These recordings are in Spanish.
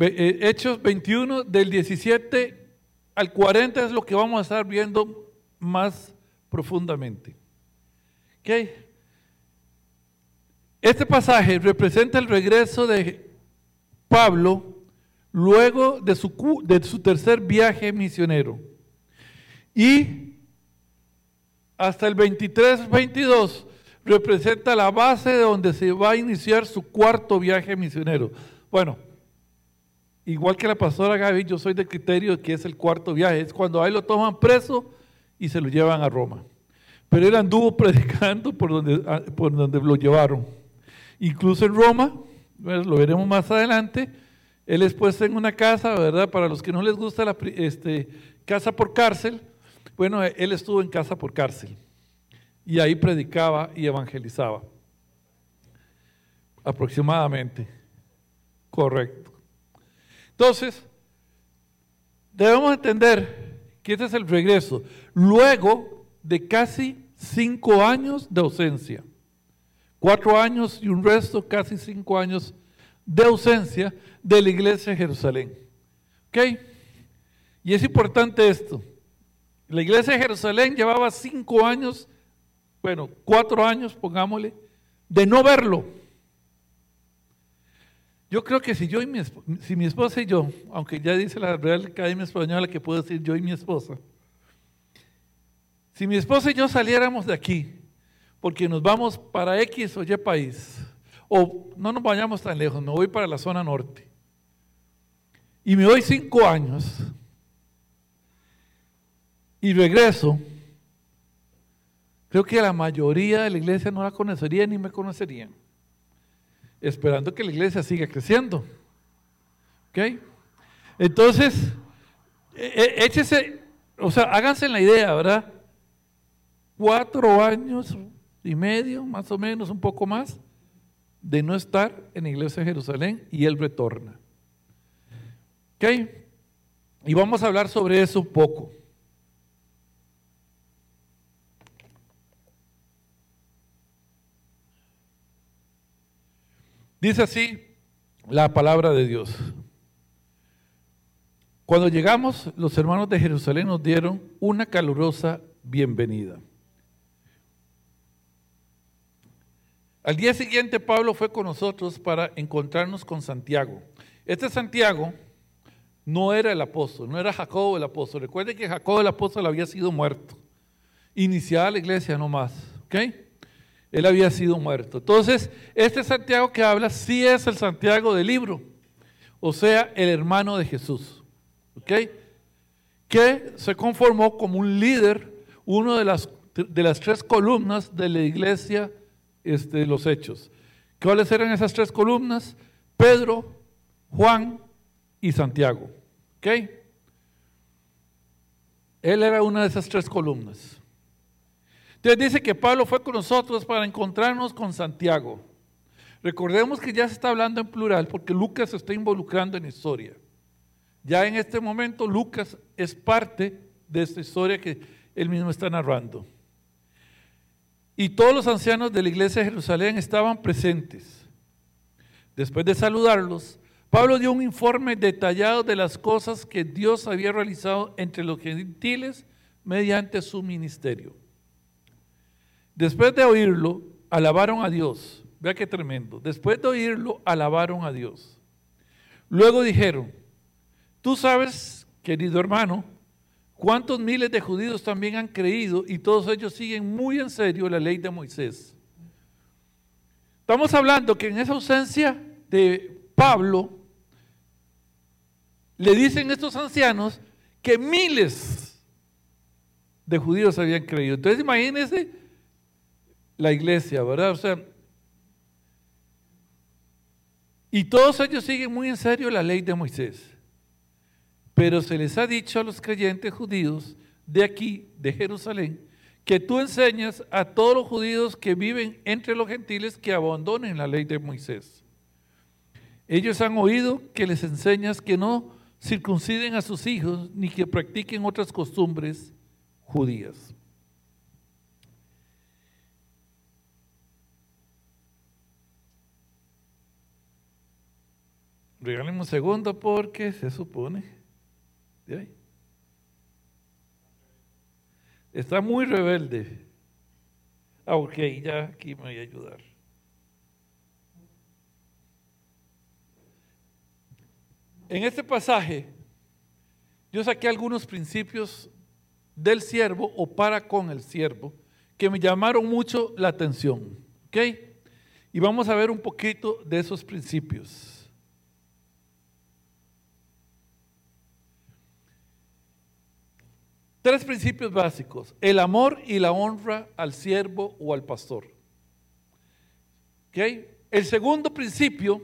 Eh, Hechos 21 del 17 al 40 es lo que vamos a estar viendo más profundamente. Este pasaje representa el regreso de Pablo luego de su, de su tercer viaje misionero. Y hasta el 23-22 representa la base de donde se va a iniciar su cuarto viaje misionero. Bueno, igual que la pastora Gaby, yo soy de criterio que es el cuarto viaje, es cuando ahí lo toman preso y se lo llevan a Roma. Pero él anduvo predicando por donde, ah, por donde lo llevaron. Incluso en Roma, lo veremos más adelante, él es puesto en una casa, ¿verdad? Para los que no les gusta la este, casa por cárcel, bueno, él estuvo en casa por cárcel y ahí predicaba y evangelizaba. Aproximadamente. Correcto. Entonces, debemos entender que este es el regreso. Luego de casi cinco años de ausencia. Cuatro años y un resto, casi cinco años de ausencia de la iglesia de Jerusalén. ¿Ok? Y es importante esto. La iglesia de Jerusalén llevaba cinco años, bueno, cuatro años, pongámosle, de no verlo. Yo creo que si yo y mi, si mi esposa y yo, aunque ya dice la Real Academia Española que puedo decir yo y mi esposa, si mi esposa y yo saliéramos de aquí, porque nos vamos para X o Y país, o no nos vayamos tan lejos, me voy para la zona norte, y me voy cinco años, y regreso, creo que la mayoría de la iglesia no la conocería ni me conocerían, esperando que la iglesia siga creciendo. ¿Ok? Entonces, e, e, échese, o sea, háganse la idea, ¿verdad? Cuatro años y medio, más o menos, un poco más, de no estar en la iglesia de Jerusalén y él retorna. ¿Ok? Y vamos a hablar sobre eso un poco. Dice así la palabra de Dios. Cuando llegamos, los hermanos de Jerusalén nos dieron una calurosa bienvenida. Al día siguiente Pablo fue con nosotros para encontrarnos con Santiago. Este Santiago no era el apóstol, no era Jacobo el apóstol. Recuerden que Jacobo el apóstol había sido muerto. Iniciada la iglesia nomás. ¿Ok? Él había sido muerto. Entonces, este Santiago que habla sí es el Santiago del libro, o sea, el hermano de Jesús, ¿ok? Que se conformó como un líder, uno de las, de las tres columnas de la iglesia este, los hechos. ¿Cuáles eran esas tres columnas? Pedro, Juan y Santiago, ¿ok? Él era una de esas tres columnas. Entonces dice que Pablo fue con nosotros para encontrarnos con Santiago. Recordemos que ya se está hablando en plural porque Lucas se está involucrando en historia. Ya en este momento Lucas es parte de esta historia que él mismo está narrando. Y todos los ancianos de la iglesia de Jerusalén estaban presentes. Después de saludarlos, Pablo dio un informe detallado de las cosas que Dios había realizado entre los gentiles mediante su ministerio. Después de oírlo, alabaron a Dios. Vea qué tremendo. Después de oírlo, alabaron a Dios. Luego dijeron, tú sabes, querido hermano, cuántos miles de judíos también han creído y todos ellos siguen muy en serio la ley de Moisés. Estamos hablando que en esa ausencia de Pablo, le dicen estos ancianos que miles de judíos habían creído. Entonces imagínense la iglesia, ¿verdad? O sea, y todos ellos siguen muy en serio la ley de Moisés. Pero se les ha dicho a los creyentes judíos de aquí, de Jerusalén, que tú enseñas a todos los judíos que viven entre los gentiles que abandonen la ley de Moisés. Ellos han oído que les enseñas que no circunciden a sus hijos ni que practiquen otras costumbres judías. Regálenme un segundo porque se supone. Está muy rebelde. Ah, ok, ya aquí me voy a ayudar. En este pasaje, yo saqué algunos principios del siervo o para con el siervo que me llamaron mucho la atención. ¿Ok? Y vamos a ver un poquito de esos principios. Tres principios básicos. El amor y la honra al siervo o al pastor. ¿Ok? El segundo principio,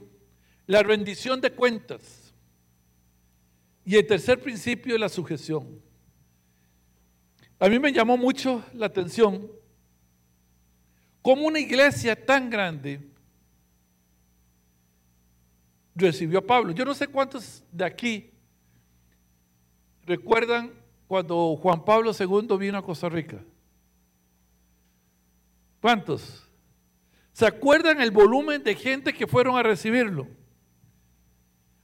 la rendición de cuentas. Y el tercer principio, la sujeción. A mí me llamó mucho la atención cómo una iglesia tan grande recibió a Pablo. Yo no sé cuántos de aquí recuerdan cuando Juan Pablo II vino a Costa Rica. ¿Cuántos? ¿Se acuerdan el volumen de gente que fueron a recibirlo?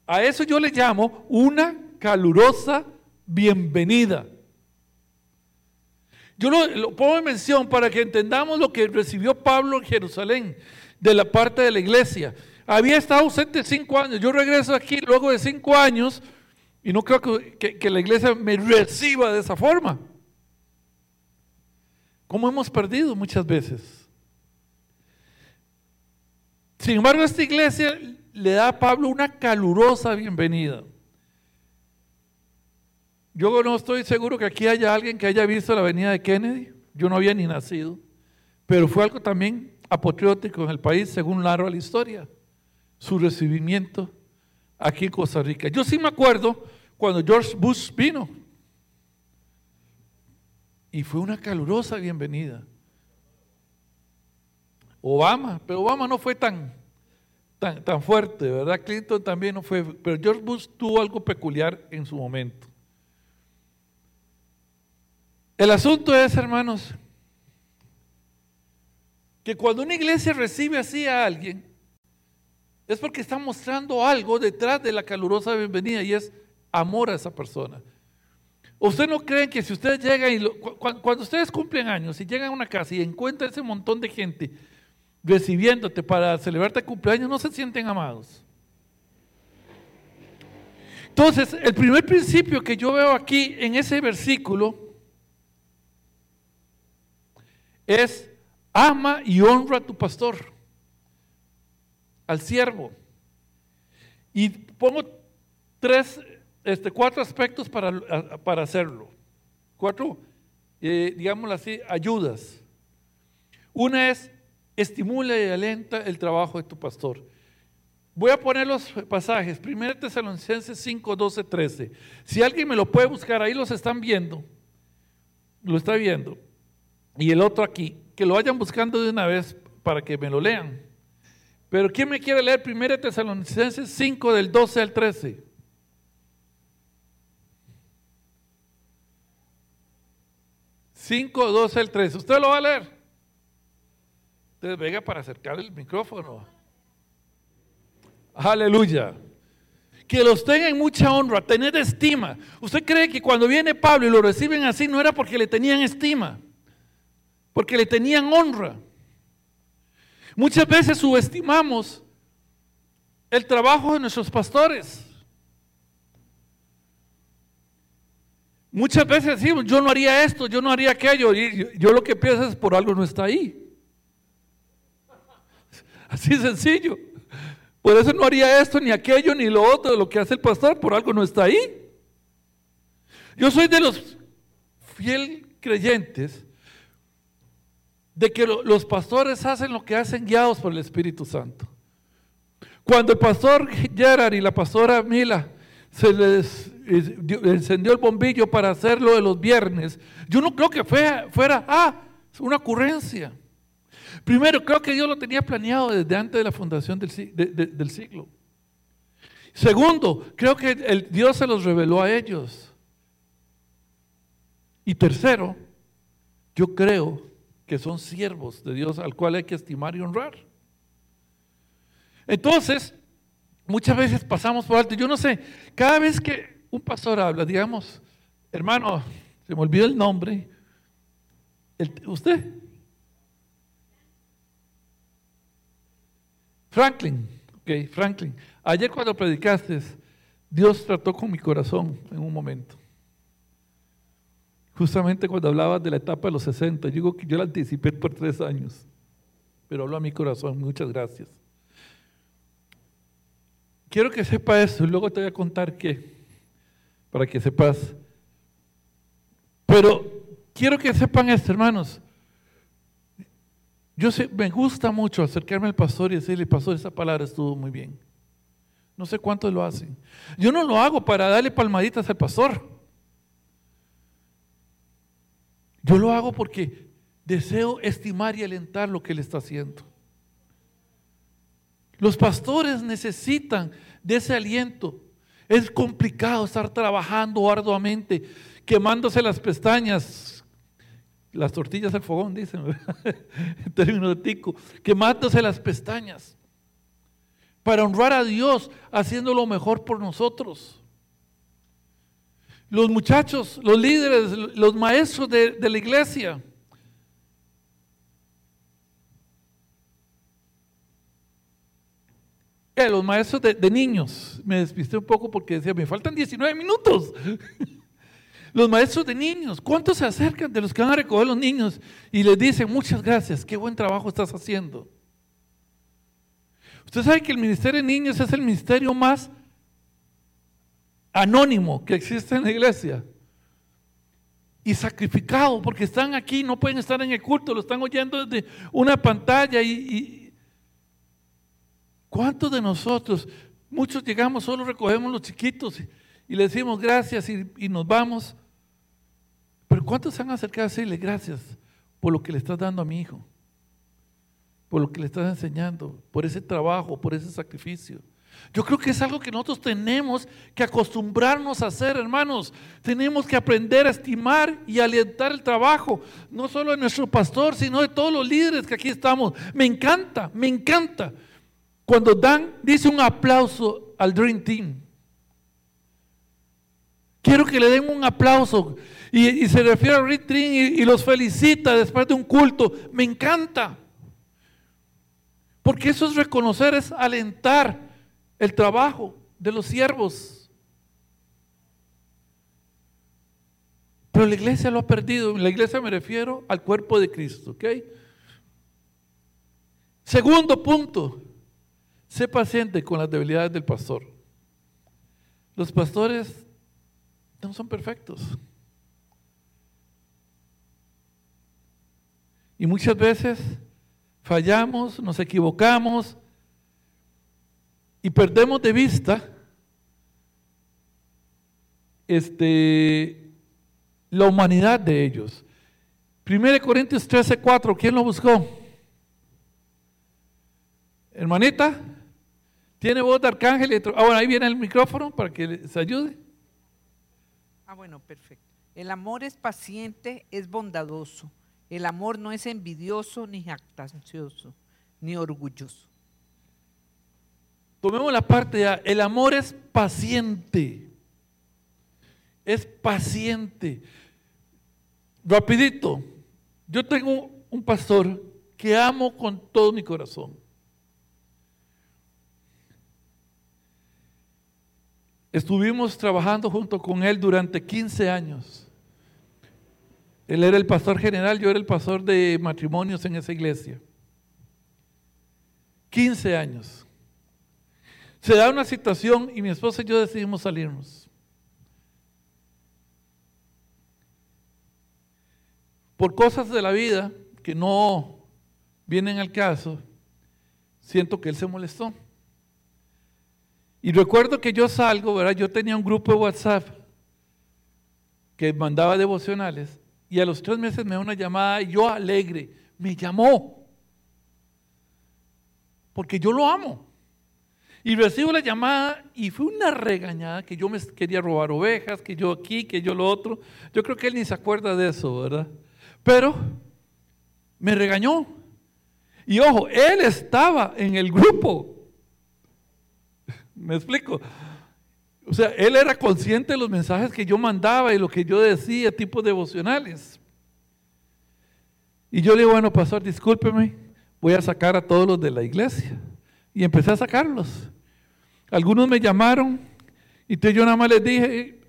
A eso yo le llamo una calurosa bienvenida. Yo lo, pongo en mención para que entendamos lo que recibió Pablo en Jerusalén de la parte de la iglesia. Había estado ausente cinco años. Yo regreso aquí luego de cinco años y no creo que, que la iglesia me reciba de esa forma. Como hemos perdido muchas veces. Sin embargo, esta iglesia le da a Pablo una calurosa bienvenida. Yo no estoy seguro que aquí haya alguien que haya visto la avenida de Kennedy. Yo no había ni nacido. Pero fue algo también apotriótico en el país, según narra la historia. Su recibimiento aquí en Costa Rica. Yo sí me acuerdo cuando George Bush vino. Y fue una calurosa bienvenida. Obama, pero Obama no fue tan, tan, tan fuerte, ¿verdad? Clinton también no fue, pero George Bush tuvo algo peculiar en su momento. El asunto es, hermanos, que cuando una iglesia recibe así a alguien, es porque está mostrando algo detrás de la calurosa bienvenida y es amor a esa persona. ¿Usted no creen que si ustedes llegan y cuando, ustedes cumplen años y llegan a una casa y encuentran ese montón de gente recibiéndote para celebrarte cumpleaños, no se sienten amados? Entonces, el primer principio que yo veo aquí en ese versículo es ama y honra a tu pastor, al siervo. Y pongo tres, este, cuatro aspectos para, para hacerlo. Cuatro, eh, digámoslo así, ayudas. Una es estimula y alenta el trabajo de tu pastor. Voy a poner los pasajes. 1 Tesalonicenses 5, 12, 13. Si alguien me lo puede buscar, ahí los están viendo. Lo está viendo y el otro aquí, que lo vayan buscando de una vez para que me lo lean. Pero ¿quién me quiere leer 1 Tesalonicenses 5 del 12 al 13? Cinco, 12 al 13. ¿Usted lo va a leer? Entonces venga para acercar el micrófono. Aleluya. Que los tengan mucha honra, tener estima. ¿Usted cree que cuando viene Pablo y lo reciben así no era porque le tenían estima? porque le tenían honra. Muchas veces subestimamos el trabajo de nuestros pastores. Muchas veces decimos, yo no haría esto, yo no haría aquello, y yo lo que pienso es por algo no está ahí. Así sencillo. Por eso no haría esto, ni aquello, ni lo otro, lo que hace el pastor, por algo no está ahí. Yo soy de los fiel creyentes de que los pastores hacen lo que hacen guiados por el Espíritu Santo. Cuando el pastor Gerard y la pastora Mila se les encendió el bombillo para hacerlo de los viernes, yo no creo que fuera, ah, una ocurrencia. Primero, creo que Dios lo tenía planeado desde antes de la fundación del, del siglo. Segundo, creo que el, Dios se los reveló a ellos. Y tercero, yo creo que son siervos de Dios al cual hay que estimar y honrar. Entonces, muchas veces pasamos por alto. Yo no sé, cada vez que un pastor habla, digamos, hermano, se me olvidó el nombre, ¿usted? Franklin, ok, Franklin. Ayer cuando predicaste, Dios trató con mi corazón en un momento. Justamente cuando hablabas de la etapa de los 60, yo digo que yo la anticipé por tres años, pero habló a mi corazón. Muchas gracias. Quiero que sepa eso y luego te voy a contar qué, para que sepas. Pero quiero que sepan esto, hermanos. Yo sé, me gusta mucho acercarme al pastor y decirle, pastor, esa palabra estuvo muy bien. No sé cuántos lo hacen. Yo no lo hago para darle palmaditas al pastor. Yo lo hago porque deseo estimar y alentar lo que él está haciendo. Los pastores necesitan de ese aliento. Es complicado estar trabajando arduamente, quemándose las pestañas, las tortillas al fogón, dicen, en términos de tico, quemándose las pestañas para honrar a Dios haciendo lo mejor por nosotros. Los muchachos, los líderes, los maestros de, la iglesia, los maestros de, niños, me despisté un poco porque decía, me faltan 19 minutos. los maestros de niños, ¿cuántos se acercan de los que van a recoger los niños y les dicen, muchas gracias, qué buen trabajo estás haciendo? Usted sabe que el ministerio de niños es el ministerio más anónimo que existe en la iglesia. Y sacrificado, porque están aquí, no pueden estar en el culto, lo están oyendo desde una pantalla y, ¿Cuántos de nosotros, muchos llegamos, solo recogemos los chiquitos y, le decimos gracias y, nos vamos? Pero ¿cuántos se han acercado a decirle gracias por lo que le estás dando a mi hijo? Por lo que le estás enseñando, por ese trabajo, por ese sacrificio. Yo creo que es algo que nosotros tenemos que acostumbrarnos a hacer, hermanos. Tenemos que aprender a estimar y alentar el trabajo, no solo de nuestro pastor, sino de todos los líderes que aquí estamos. Me encanta, me encanta cuando Dan dice un aplauso al Dream Team. Quiero que le den un aplauso y, se refiere al Dream Team y, los felicita después de un culto. Me encanta. Porque eso es reconocer, es alentar el trabajo de los siervos. Pero la iglesia lo ha perdido. La iglesia me refiero al cuerpo de Cristo. ¿ok? Segundo punto, Sé paciente con las debilidades del pastor. Los pastores no son perfectos. Y muchas veces fallamos, nos equivocamos y perdemos de vista este, la humanidad de ellos. 1 Corintios 13, 4, ¿quién lo buscó? Hermanita. ¿Tiene voz de arcángel? Ah, bueno, ahí viene el micrófono para que les ayude. Ah, bueno, perfecto. El amor es paciente, es bondadoso. El amor no es envidioso, ni jactancioso, ni orgulloso. Tomemos la parte ya. El amor es paciente. Es paciente. Rapidito. Yo tengo un pastor que amo con todo mi corazón. Estuvimos trabajando junto con él durante 15 años. Él era el pastor general, yo era el pastor de matrimonios en esa iglesia. 15 años. Se da una situación y mi esposa y yo decidimos salirnos. Por cosas de la vida que no vienen al caso, siento que él se molestó. Y recuerdo que yo salgo, ¿verdad? Yo tenía un grupo de WhatsApp que mandaba devocionales y a los tres meses me da una llamada y yo alegre, me llamó. Porque yo lo amo. Y recibo la llamada y fue una regañada que yo me quería robar ovejas, que yo aquí, que yo lo otro. Yo creo que él ni se acuerda de eso, ¿verdad? Pero me regañó. Y ojo, él estaba en el grupo ¿Me explico? O sea, él era consciente de los mensajes que yo mandaba y lo que yo decía, tipos devocionales. Y yo le digo, bueno, pastor, discúlpeme, voy a sacar a todos los de la iglesia. Y empecé a sacarlos. Algunos me llamaron y entonces yo nada más les dije,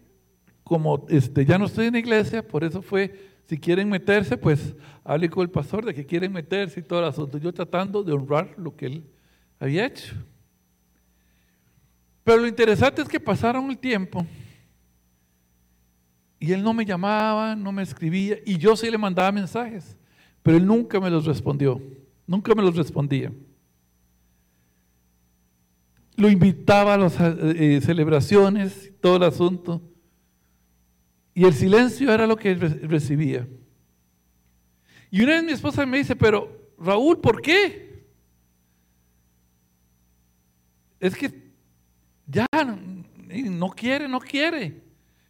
como este, ya no estoy en la iglesia, por eso fue, si quieren meterse, pues hable con el pastor de que quieren meterse y todo el asunto. Yo tratando de honrar lo que él había hecho. Pero lo interesante es que pasaron el tiempo y él no me llamaba, no me escribía y yo sí le mandaba mensajes, pero él nunca me los respondió, nunca me los respondía. Lo invitaba a las eh, eh, celebraciones, todo el asunto, y el silencio era lo que recibía. Y una vez mi esposa me dice, pero Raúl, ¿por qué? Es que ya, no quiere, no quiere.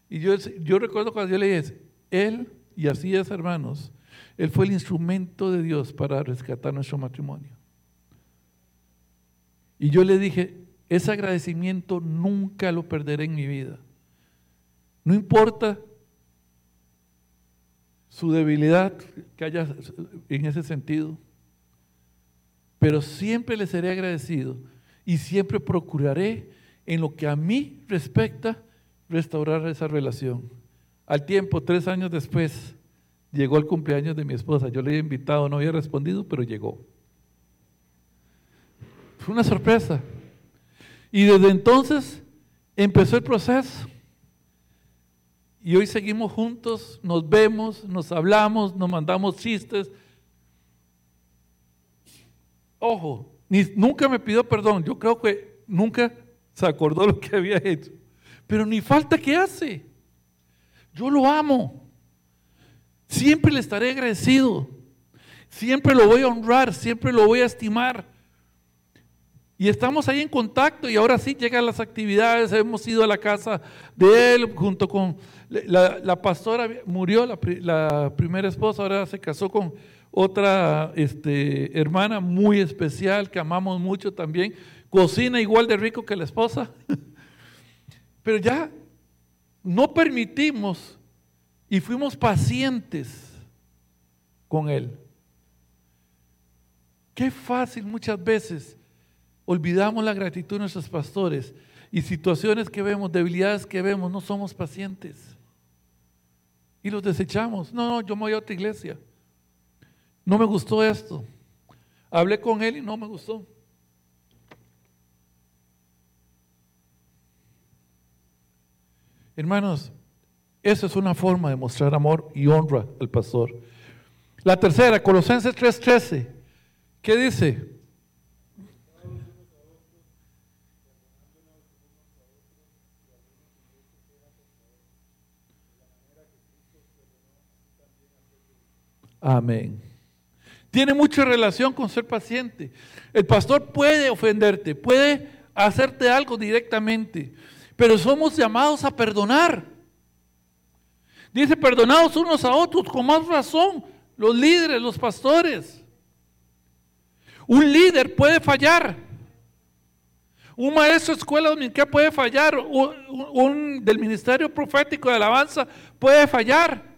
Y yo, yo recuerdo cuando yo le dije, Él, y así es hermanos, Él fue el instrumento de Dios para rescatar nuestro matrimonio. Y yo le dije, ese agradecimiento nunca lo perderé en mi vida. No importa su debilidad que haya en ese sentido, pero siempre le seré agradecido y siempre procuraré en lo que a mí respecta, restaurar esa relación. Al tiempo, tres años después, llegó el cumpleaños de mi esposa. Yo le había invitado, no había respondido, pero llegó. Fue una sorpresa. Y desde entonces empezó el proceso. Y hoy seguimos juntos, nos vemos, nos hablamos, nos mandamos chistes. Ojo, ni, nunca me pidió perdón. Yo creo que nunca se acordó lo que había hecho. Pero ni falta que hace. Yo lo amo. Siempre le estaré agradecido. Siempre lo voy a honrar, siempre lo voy a estimar. Y estamos ahí en contacto y ahora sí llegan las actividades. Hemos ido a la casa de él junto con la, pastora, murió la, primera esposa, ahora se casó con otra este, hermana muy especial que amamos mucho también cocina igual de rico que la esposa. Pero ya no permitimos y fuimos pacientes con él. Qué fácil muchas veces olvidamos la gratitud de nuestros pastores y situaciones que vemos, debilidades que vemos, no somos pacientes. Y los desechamos. No, no, yo me voy a otra iglesia. No me gustó esto. Hablé con él y no me gustó. Hermanos, esa es una forma de mostrar amor y honra al pastor. La tercera, Colosenses 3:13. ¿Qué dice? Amén. Tiene mucha relación con ser paciente. El pastor puede ofenderte, puede hacerte algo directamente, pero somos llamados a perdonar. Dice, perdonados unos a otros, con más razón, los líderes, los pastores. Un líder puede fallar. Un maestro de escuela dominical puede fallar. Un, del ministerio profético de alabanza puede fallar.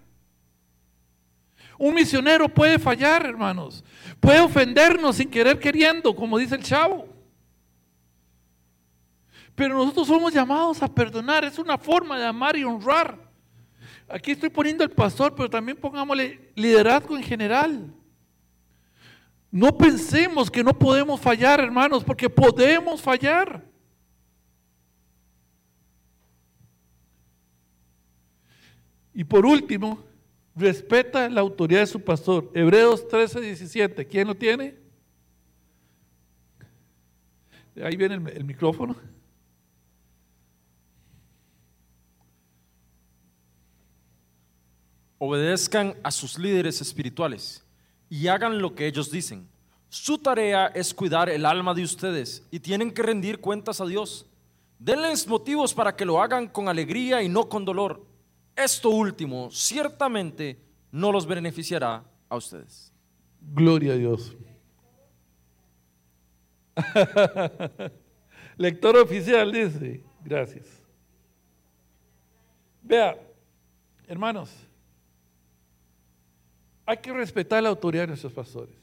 Un misionero puede fallar, hermanos. Puede ofendernos sin querer queriendo, como dice el chavo. Pero nosotros somos llamados a perdonar, es una forma de amar y honrar. Aquí estoy poniendo el pastor, pero también pongámosle liderazgo en general. No pensemos que no podemos fallar, hermanos, porque podemos fallar. Y por último, respeta la autoridad de su pastor. Hebreos 13, 17. ¿Quién lo tiene? Ahí viene el, el micrófono. obedezcan a sus líderes espirituales y hagan lo que ellos dicen. Su tarea es cuidar el alma de ustedes y tienen que rendir cuentas a Dios. Denles motivos para que lo hagan con alegría y no con dolor. Esto último ciertamente no los beneficiará a ustedes. Gloria a Dios. Lector oficial dice, gracias. Vea, hermanos, hay que respetar la autoridad de nuestros pastores.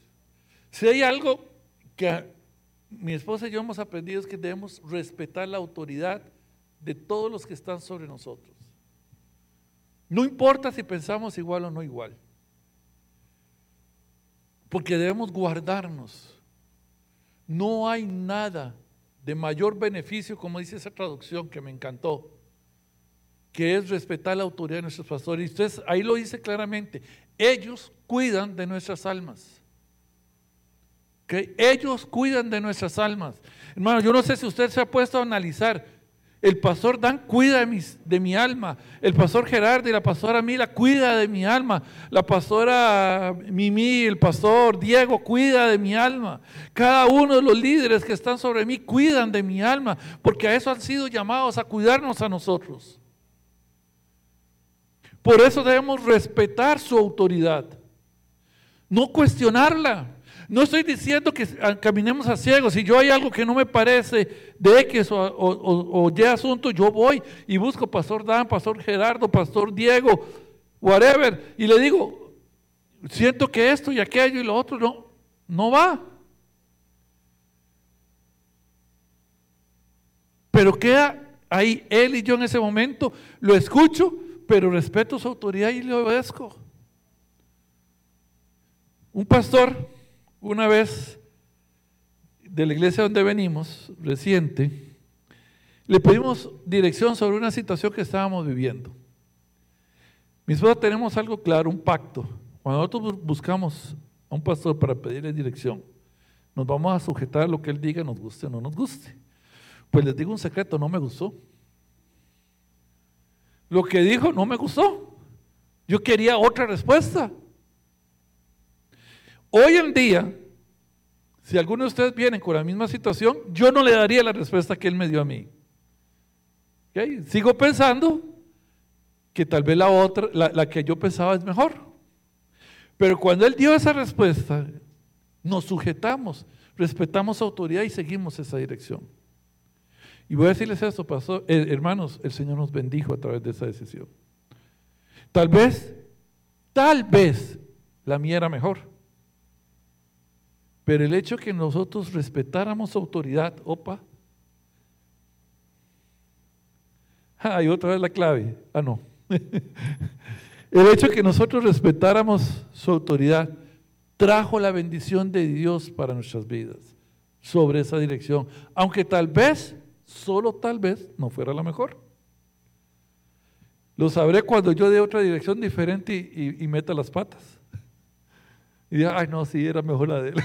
Si hay algo que mi esposa y yo hemos aprendido es que debemos respetar la autoridad de todos los que están sobre nosotros. No importa si pensamos igual o no igual. Porque debemos guardarnos. No hay nada de mayor beneficio, como dice esa traducción que me encantó, que es respetar la autoridad de nuestros pastores. Y usted ahí lo dice claramente. Ellos cuidan de nuestras almas. que Ellos cuidan de nuestras almas. Hermano, yo no sé si usted se ha puesto a analizar el pastor Dan cuida de, mi alma. El pastor Gerardo y la pastora Mila cuida de mi alma. La pastora Mimi, el pastor Diego cuida de mi alma. Cada uno de los líderes que están sobre mí cuidan de mi alma, porque a eso han sido llamados a cuidarnos a nosotros. Por eso debemos respetar su autoridad, no cuestionarla. No estoy diciendo que caminemos a ciegos. Si yo hay algo que no me parece de X o, o, o, Y asunto, yo voy y busco Pastor Dan, Pastor Gerardo, Pastor Diego, whatever. Y le digo, siento que esto y aquello y lo otro no, no va. Pero queda ahí él y yo en ese momento, lo escucho, pero respeto su autoridad y le obedezco. Un pastor una vez de la iglesia donde venimos, reciente, le pedimos dirección sobre una situación que estábamos viviendo. Mi esposa tenemos algo claro, un pacto. Cuando nosotros buscamos a un pastor para pedirle dirección, nos vamos a sujetar a lo que él diga, nos guste o no nos guste. Pues les digo un secreto, no me gustó. Lo que dijo no me gustó. Yo quería otra respuesta. Hoy en día, si alguno de ustedes viene con la misma situación, yo no le daría la respuesta que él me dio a mí. Sigo pensando que tal vez la otra, la, que yo pensaba es mejor. Pero cuando él dio esa respuesta, nos sujetamos, respetamos autoridad y seguimos esa dirección. Y voy a decirles esto, pasó, eh, hermanos, el Señor nos bendijo a través de esa decisión. Tal vez, tal vez la mía era mejor. Pero el hecho que nosotros respetáramos autoridad, opa. Ah, y otra vez la clave. Ah, no. el hecho que nosotros respetáramos su autoridad trajo la bendición de Dios para nuestras vidas sobre esa dirección, aunque tal vez, solo tal vez, no fuera la mejor. Lo sabré cuando yo dé otra dirección diferente y, meta las patas. Y diga, ay, no, sí, era mejor la de él.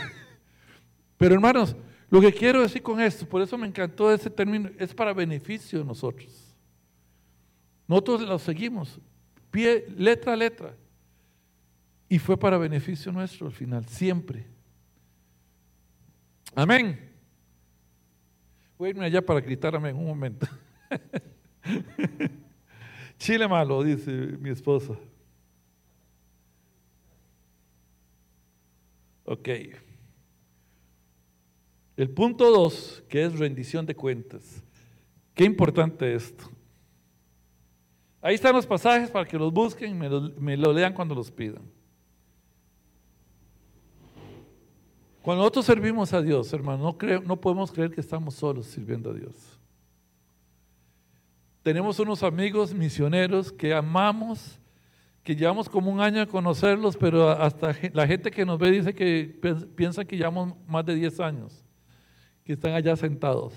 Pero hermanos, lo que quiero decir con esto, por eso me encantó ese término, es para beneficio de nosotros. Nosotros lo seguimos, pie, letra a letra. Y fue para beneficio nuestro al final, siempre. Amén. Voy a irme allá para gritar amén un momento. Chile malo, dice mi esposa. Ok. El punto dos, que es rendición de cuentas. Qué importante esto. Ahí están los pasajes para que los busquen y me lo, lean cuando los pidan. Cuando nosotros servimos a Dios, hermano, no, no podemos creer que estamos solos sirviendo a Dios. Tenemos unos amigos misioneros que amamos, que llevamos como un año a conocerlos, pero hasta la gente que nos ve dice que piensa que llevamos más de 10 años que están allá sentados.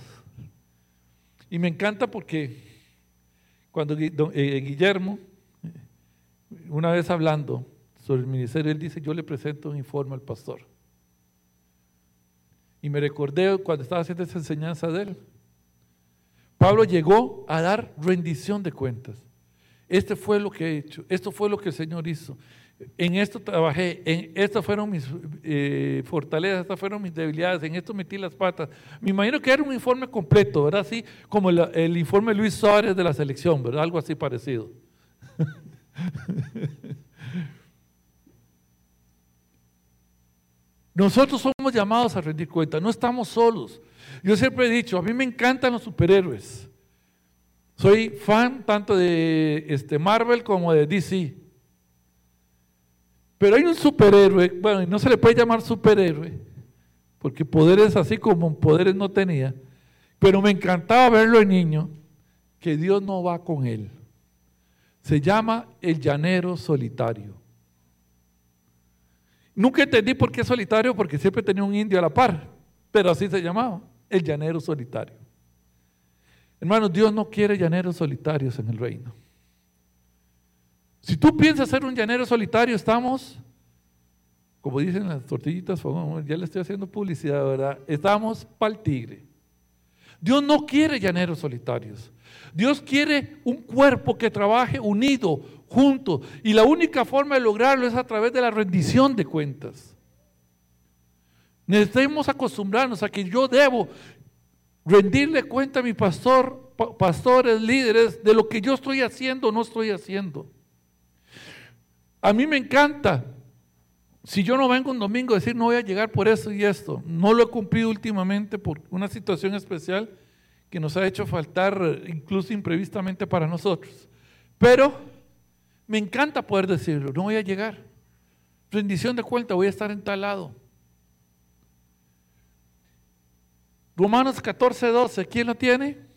Y me encanta porque cuando eh, Guillermo, una vez hablando sobre el ministerio, él dice, yo le presento un informe al pastor. Y me recordé cuando estaba haciendo esa enseñanza de él. Pablo llegó a dar rendición de cuentas. Este fue lo que he hecho, esto fue lo que el Señor hizo en esto trabajé, en estas fueron mis eh, fortalezas, estas fueron mis debilidades, en esto metí las patas. Me imagino que era un informe completo, ¿verdad? Así como el, informe Luis Suárez de la selección, ¿verdad? Algo así parecido. Nosotros somos llamados a rendir cuenta, no estamos solos. Yo siempre he dicho, a mí me encantan los superhéroes. Soy fan tanto de este, Marvel como de DC. Pero hay un superhéroe, bueno, no se le puede llamar superhéroe, porque poderes así como poderes no tenía, pero me encantaba verlo en niño, que Dios no va con él. Se llama el llanero solitario. Nunca entendí por qué solitario, porque siempre tenía un indio a la par, pero así se llamaba, el llanero solitario. Hermanos, Dios no quiere llaneros solitarios en el reino. Si tú piensas ser un llanero solitario, estamos, como dicen las tortillitas, ya le estoy haciendo publicidad, ¿verdad? Estamos para el tigre. Dios no quiere llaneros solitarios. Dios quiere un cuerpo que trabaje unido, junto. Y la única forma de lograrlo es a través de la rendición de cuentas. Necesitamos acostumbrarnos a que yo debo rendirle cuenta a mi pastor, pastores, líderes, de lo que yo estoy haciendo o no estoy haciendo. A mí me encanta. Si yo no vengo un domingo decir no voy a llegar por eso y esto, no lo he cumplido últimamente por una situación especial que nos ha hecho faltar incluso imprevistamente para nosotros. Pero me encanta poder decirlo, no voy a llegar. Rendición de cuenta, voy a estar en tal lado. Romanos 14, 12, ¿quién lo tiene?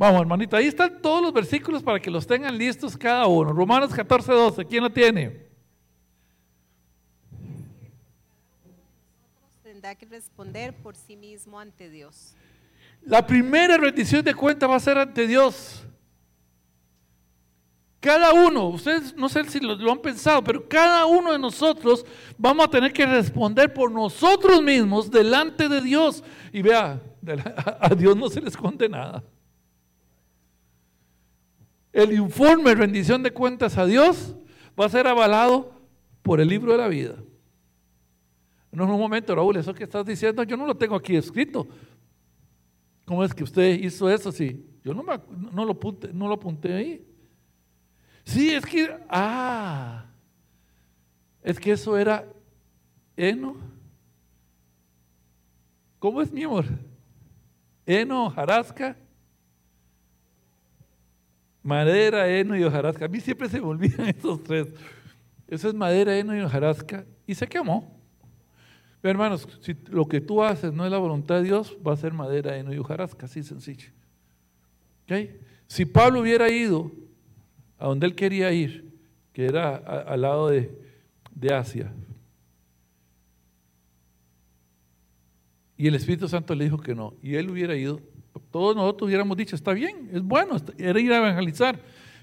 Vamos, hermanita, ahí están todos los versículos para que los tengan listos cada uno. Romanos 14, 12, ¿quién lo tiene? Tendrá que responder por sí mismo ante Dios. La primera rendición de cuenta va a ser ante Dios. Cada uno, ustedes no sé si lo, han pensado, pero cada uno de nosotros vamos a tener que responder por nosotros mismos delante de Dios. Y vea, a Dios no se le esconde nada. El informe rendición de cuentas a Dios va a ser avalado por el libro de la vida. No un momento, Raúl, eso que estás diciendo, yo no lo tengo aquí escrito. ¿Cómo es que usted hizo eso? Sí, yo no, no, lo, no lo apunté ahí. Sí, es que, ah, es que eso era heno. ¿Cómo es mi amor? Heno, jarasca, madera, heno y hojarasca. A mí siempre se me olvidan esos tres. Eso es madera, heno y hojarasca. Y se quemó. Pero hermanos, si lo que tú haces no es la voluntad de Dios, va a ser madera, heno y hojarasca, así sencillo. ¿Okay? Si Pablo hubiera ido a donde él quería ir, que era al lado de, Asia. Y el Espíritu Santo le dijo que no. Y él hubiera ido, todos nosotros hubiéramos dicho, está bien, es bueno, era ir a evangelizar.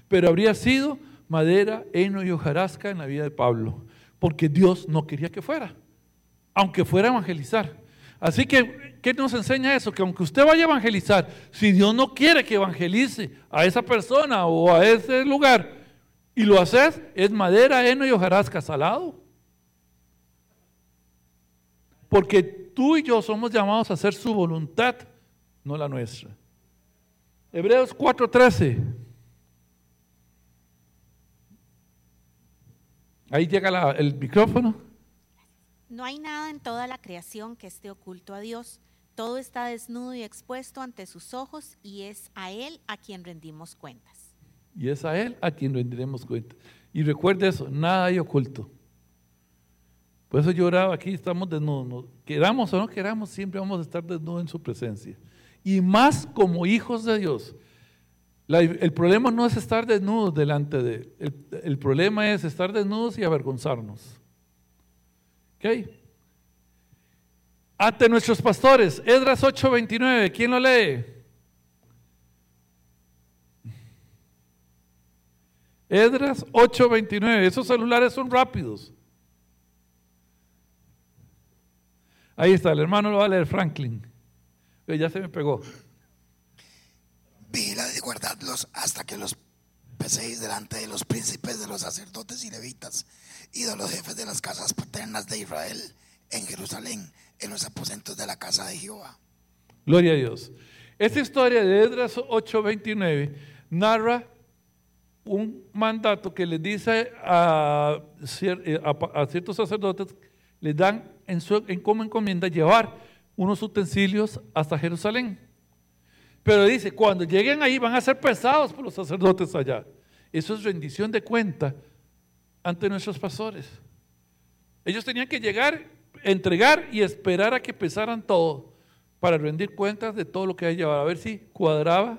Pero habría sido madera, heno y hojarasca en la vida de Pablo. Porque Dios no quería que fuera, aunque fuera a evangelizar. Así que, ¿qué nos enseña eso? Que aunque usted vaya a evangelizar, si Dios no quiere que evangelice a esa persona o a ese lugar, y lo haces, es madera, heno y hojarasca salado. Porque tú y yo somos llamados a hacer su voluntad, no la nuestra. Hebreos 4:13. Ahí llega el micrófono. No hay nada en toda la creación que esté oculto a Dios. Todo está desnudo y expuesto ante sus ojos y es a Él a quien rendimos cuentas. Y es a Él a quien rendiremos cuentas. Y recuerde eso, nada hay oculto. Por eso yo oraba aquí, estamos desnudos. Queramos o no queramos, siempre vamos a estar desnudos en su presencia. Y más como hijos de Dios. el problema no es estar desnudos delante de Él. El, el problema es estar desnudos y avergonzarnos. ¿Ok? Ante nuestros pastores, Edras 8:29, ¿quién lo lee? Edras 8:29, esos celulares son rápidos. Ahí está, el hermano lo va a leer, Franklin. Ya se me pegó. Vigila de guardarlos hasta que los peséis delante de los príncipes de los sacerdotes y levitas y de los jefes de las casas paternas de Israel en Jerusalén, en los aposentos de la casa de Jehová. Gloria a Dios. Esta historia de Edras 8:29 narra un mandato que le dice a, ciertos sacerdotes, le dan en, su, en como encomienda llevar unos utensilios hasta Jerusalén. Pero dice, cuando lleguen ahí van a ser pesados por los sacerdotes allá. Eso es rendición de cuenta ante nuestros pastores. Ellos tenían que llegar, entregar y esperar a que pesaran todo para rendir cuentas de todo lo que hay llevado. A ver si cuadraba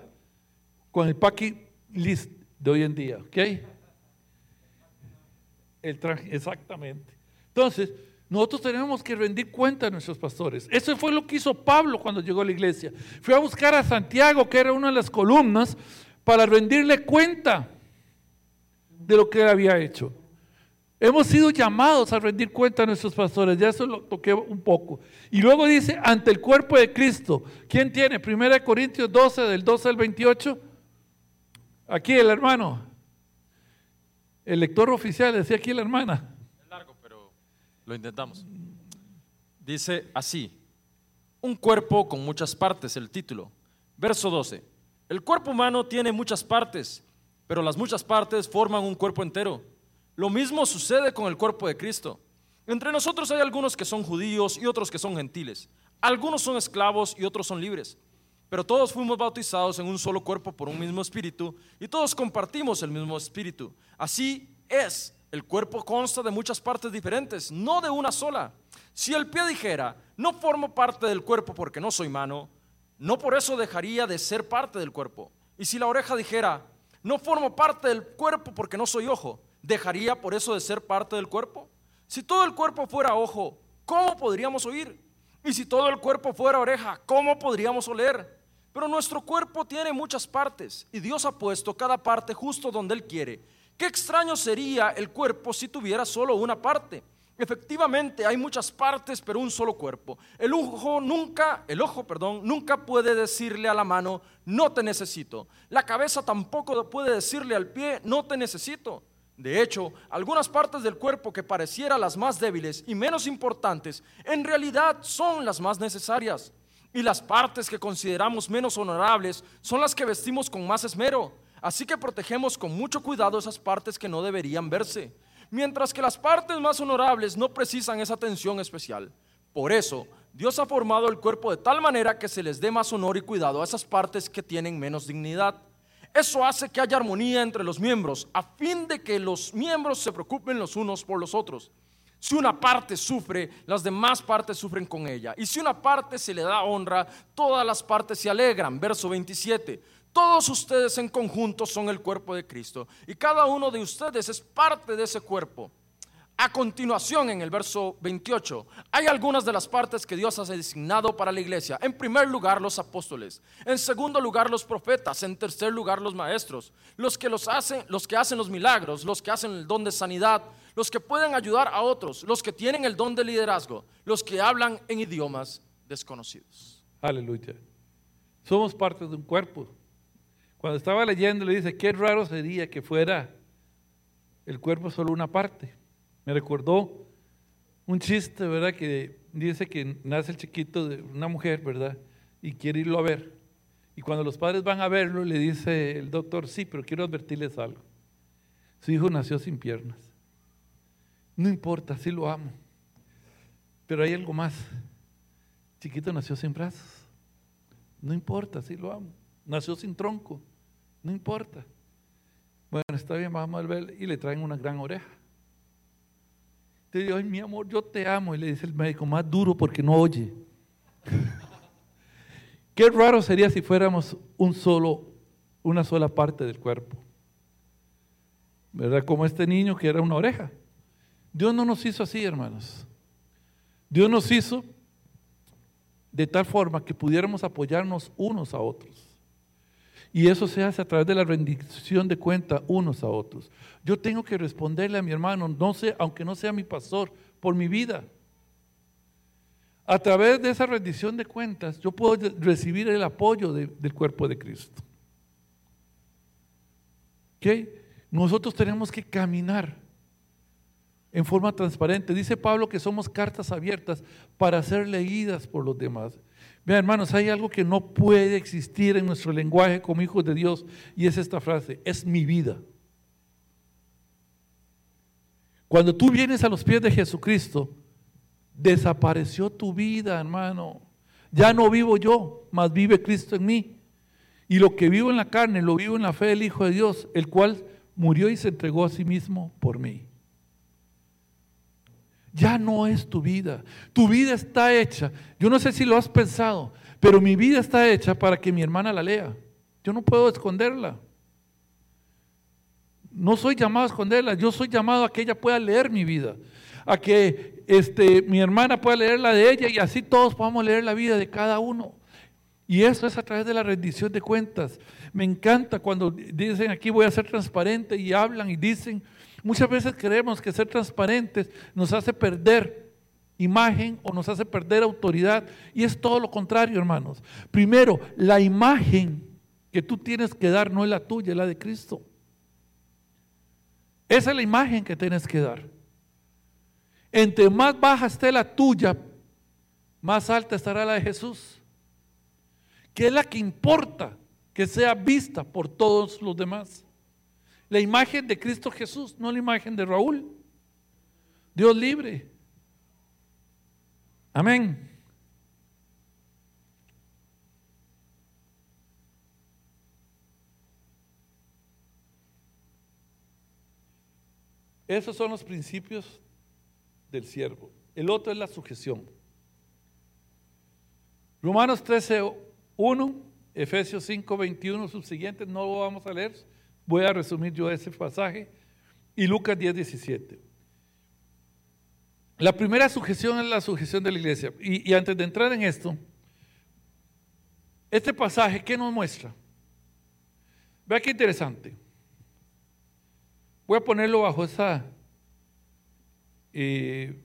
con el packing list de hoy en día. ¿Ok? El traje, exactamente. Entonces, nosotros tenemos que rendir cuenta a nuestros pastores. Eso fue lo que hizo Pablo cuando llegó a la iglesia. Fue a buscar a Santiago, que era una de las columnas, para rendirle cuenta de lo que él había hecho. Hemos sido llamados a rendir cuenta a nuestros pastores, ya eso lo toqué un poco. Y luego dice, ante el cuerpo de Cristo. ¿Quién tiene? 1 Corintios 12, del 12 al 28. Aquí el hermano. El lector oficial, decía aquí la hermana. Lo intentamos. Dice así, un cuerpo con muchas partes, el título. Verso 12. El cuerpo humano tiene muchas partes, pero las muchas partes forman un cuerpo entero. Lo mismo sucede con el cuerpo de Cristo. Entre nosotros hay algunos que son judíos y otros que son gentiles. Algunos son esclavos y otros son libres. Pero todos fuimos bautizados en un solo cuerpo por un mismo espíritu y todos compartimos el mismo espíritu. Así es, el cuerpo consta de muchas partes diferentes, no de una sola. Si el pie dijera, no formo parte del cuerpo porque no soy mano, no por eso dejaría de ser parte del cuerpo. Y si la oreja dijera, no formo parte del cuerpo porque no soy ojo, ¿dejaría por eso de ser parte del cuerpo? Si todo el cuerpo fuera ojo, ¿cómo podríamos oír? Y si todo el cuerpo fuera oreja, ¿cómo podríamos oler? Pero nuestro cuerpo tiene muchas partes y Dios ha puesto cada parte justo donde Él quiere. Qué extraño sería el cuerpo si tuviera solo una parte. Efectivamente, hay muchas partes, pero un solo cuerpo. El ojo nunca, el ojo, perdón, nunca puede decirle a la mano, no te necesito. La cabeza tampoco puede decirle al pie, no te necesito. De hecho, algunas partes del cuerpo que parecieran las más débiles y menos importantes, en realidad son las más necesarias. Y las partes que consideramos menos honorables son las que vestimos con más esmero. Así que protegemos con mucho cuidado esas partes que no deberían verse. Mientras que las partes más honorables no precisan esa atención especial. Por eso, Dios ha formado el cuerpo de tal manera que se les dé más honor y cuidado a esas partes que tienen menos dignidad. Eso hace que haya armonía entre los miembros, a fin de que los miembros se preocupen los unos por los otros. Si una parte sufre, las demás partes sufren con ella. Y si una parte se le da honra, todas las partes se alegran. Verso 27. Todos ustedes en conjunto son el cuerpo de Cristo. Y cada uno de ustedes es parte de ese cuerpo. A continuación, en el verso 28, hay algunas de las partes que Dios ha designado para la iglesia. En primer lugar, los apóstoles. En segundo lugar, los profetas. En tercer lugar, los maestros. Los que, los hacen, los que hacen los milagros, los que hacen el don de sanidad, los que pueden ayudar a otros, los que tienen el don de liderazgo, los que hablan en idiomas desconocidos. Aleluya. Somos parte de un cuerpo. Cuando estaba leyendo le dice, qué raro sería que fuera el cuerpo solo una parte. Me recordó un chiste, ¿verdad? Que dice que nace el chiquito de una mujer, ¿verdad? Y quiere irlo a ver. Y cuando los padres van a verlo, le dice el doctor, sí, pero quiero advertirles algo. Su hijo nació sin piernas. No importa, sí lo amo. Pero hay algo más. Chiquito nació sin brazos. No importa, sí lo amo. Nació sin tronco. No importa. Bueno, está bien, vamos a ver. Y le traen una gran oreja. Te digo, ay, mi amor, yo te amo. Y le dice el médico, más duro porque no oye. Qué raro sería si fuéramos un solo, una sola parte del cuerpo. ¿Verdad? Como este niño que era una oreja. Dios no nos hizo así, hermanos. Dios nos hizo de tal forma que pudiéramos apoyarnos unos a otros. Y eso se hace a través de la rendición de cuenta unos a otros. Yo tengo que responderle a mi hermano, no sé, aunque no sea mi pastor, por mi vida. A través de esa rendición de cuentas, yo puedo recibir el apoyo del cuerpo de Cristo. ¿Ok? Nosotros tenemos que caminar en forma transparente. Dice Pablo que somos cartas abiertas para ser leídas por los demás. Vean, hermanos, hay algo que no puede existir en nuestro lenguaje como hijos de Dios y es esta frase, es mi vida. Cuando tú vienes a los pies de Jesucristo, desapareció tu vida, hermano. Ya no vivo yo, mas vive Cristo en mí. Y lo que vivo en la carne, lo vivo en la fe del Hijo de Dios, el cual murió y se entregó a sí mismo por mí. Ya no es tu vida. Tu vida está hecha. Yo no sé si lo has pensado, pero mi vida está hecha para que mi hermana la lea. Yo no puedo esconderla. No soy llamado a esconderla, yo soy llamado a que ella pueda leer mi vida, a que este, mi hermana pueda leer la de ella y así todos podamos leer la vida de cada uno. Y eso es a través de la rendición de cuentas. Me encanta cuando dicen aquí voy a ser transparente y hablan y dicen, muchas veces creemos que ser transparentes nos hace perder imagen o nos hace perder autoridad. Y es todo lo contrario, hermanos. Primero, la imagen que tú tienes que dar no es la tuya, es la de Cristo. Esa es la imagen que tienes que dar. Entre más baja esté la tuya, más alta estará la de Jesús que es la que importa que sea vista por todos los demás. La imagen de Cristo Jesús, no la imagen de Raúl. Dios libre. Amén. Esos son los principios del siervo. El otro es la sujeción. Romanos 13, 1, Efesios 5, 21, subsiguientes, no lo vamos a leer, voy a resumir yo ese pasaje, y Lucas 10, 17. La primera sujeción es la sujeción de la iglesia. Y, antes de entrar en esto, este pasaje, ¿qué nos muestra? Vea qué interesante. Voy a ponerlo bajo esa eh,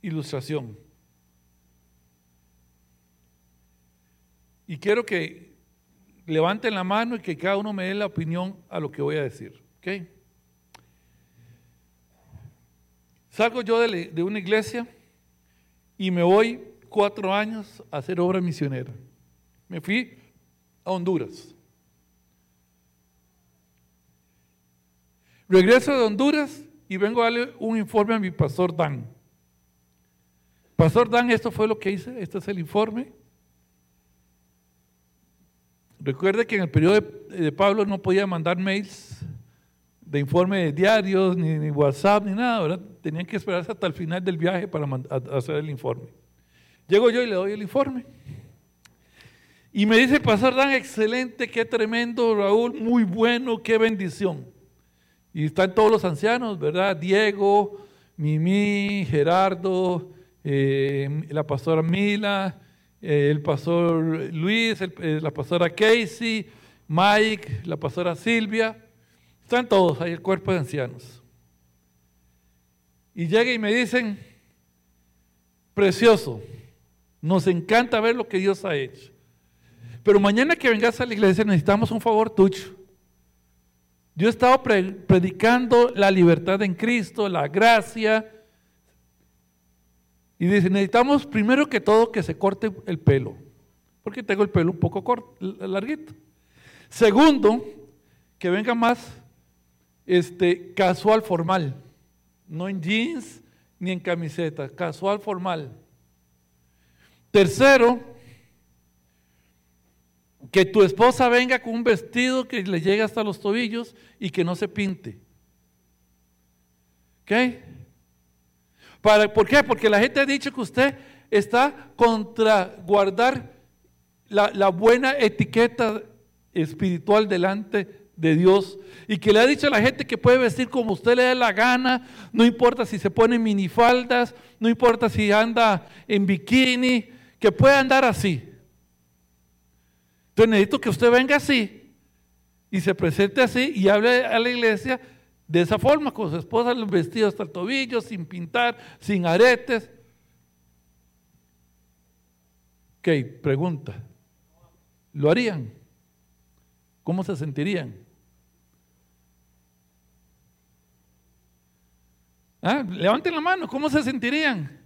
ilustración. Y quiero que levanten la mano y que cada uno me dé la opinión a lo que voy a decir. ¿ok? Salgo yo de, de una iglesia y me voy cuatro años a hacer obra misionera. Me fui a Honduras. Regreso de Honduras y vengo a darle un informe a mi pastor Dan. Pastor Dan, esto fue lo que hice, este es el informe. Recuerde que en el periodo de, Pablo no podía mandar mails de informe de diarios, ni, WhatsApp, ni nada, ¿verdad? Tenían que esperarse hasta el final del viaje para hacer el informe. Llego yo y le doy el informe. Y me dice, Pastor Dan, excelente, qué tremendo, Raúl, muy bueno, qué bendición. Y están todos los ancianos, ¿verdad? Diego, Mimi, Gerardo, eh, la pastora Mila, eh, el pastor Luis, eh, la pastora Casey, Mike, la pastora Silvia, están todos ahí, el cuerpo de ancianos. Y llega y me dicen, precioso, nos encanta ver lo que Dios ha hecho. Pero mañana que vengas a la iglesia necesitamos un favor tuyo. Yo he estado predicando la libertad en Cristo, la gracia, y dice, necesitamos primero que todo que se corte el pelo, porque tengo el pelo un poco corto, larguito. Segundo, que venga más este, casual formal, no en jeans ni en camiseta, casual formal. Tercero, que tu esposa venga con un vestido que le llegue hasta los tobillos y que no se pinte. ¿Ok? ¿Por qué? Porque la gente ha dicho que usted está contra guardar la, la buena etiqueta espiritual delante de Dios y que le ha dicho a la gente que puede vestir como usted le dé la gana, no importa si se pone minifaldas, no importa si anda en bikini, que puede andar así. Entonces necesito que usted venga así y se presente así y hable a la iglesia de esa forma, con su esposa los vestidos hasta el tobillo, sin pintar, sin aretes. Ok, pregunta. ¿Lo harían? ¿Cómo se sentirían? ¿Ah? Levanten la mano, ¿cómo se sentirían?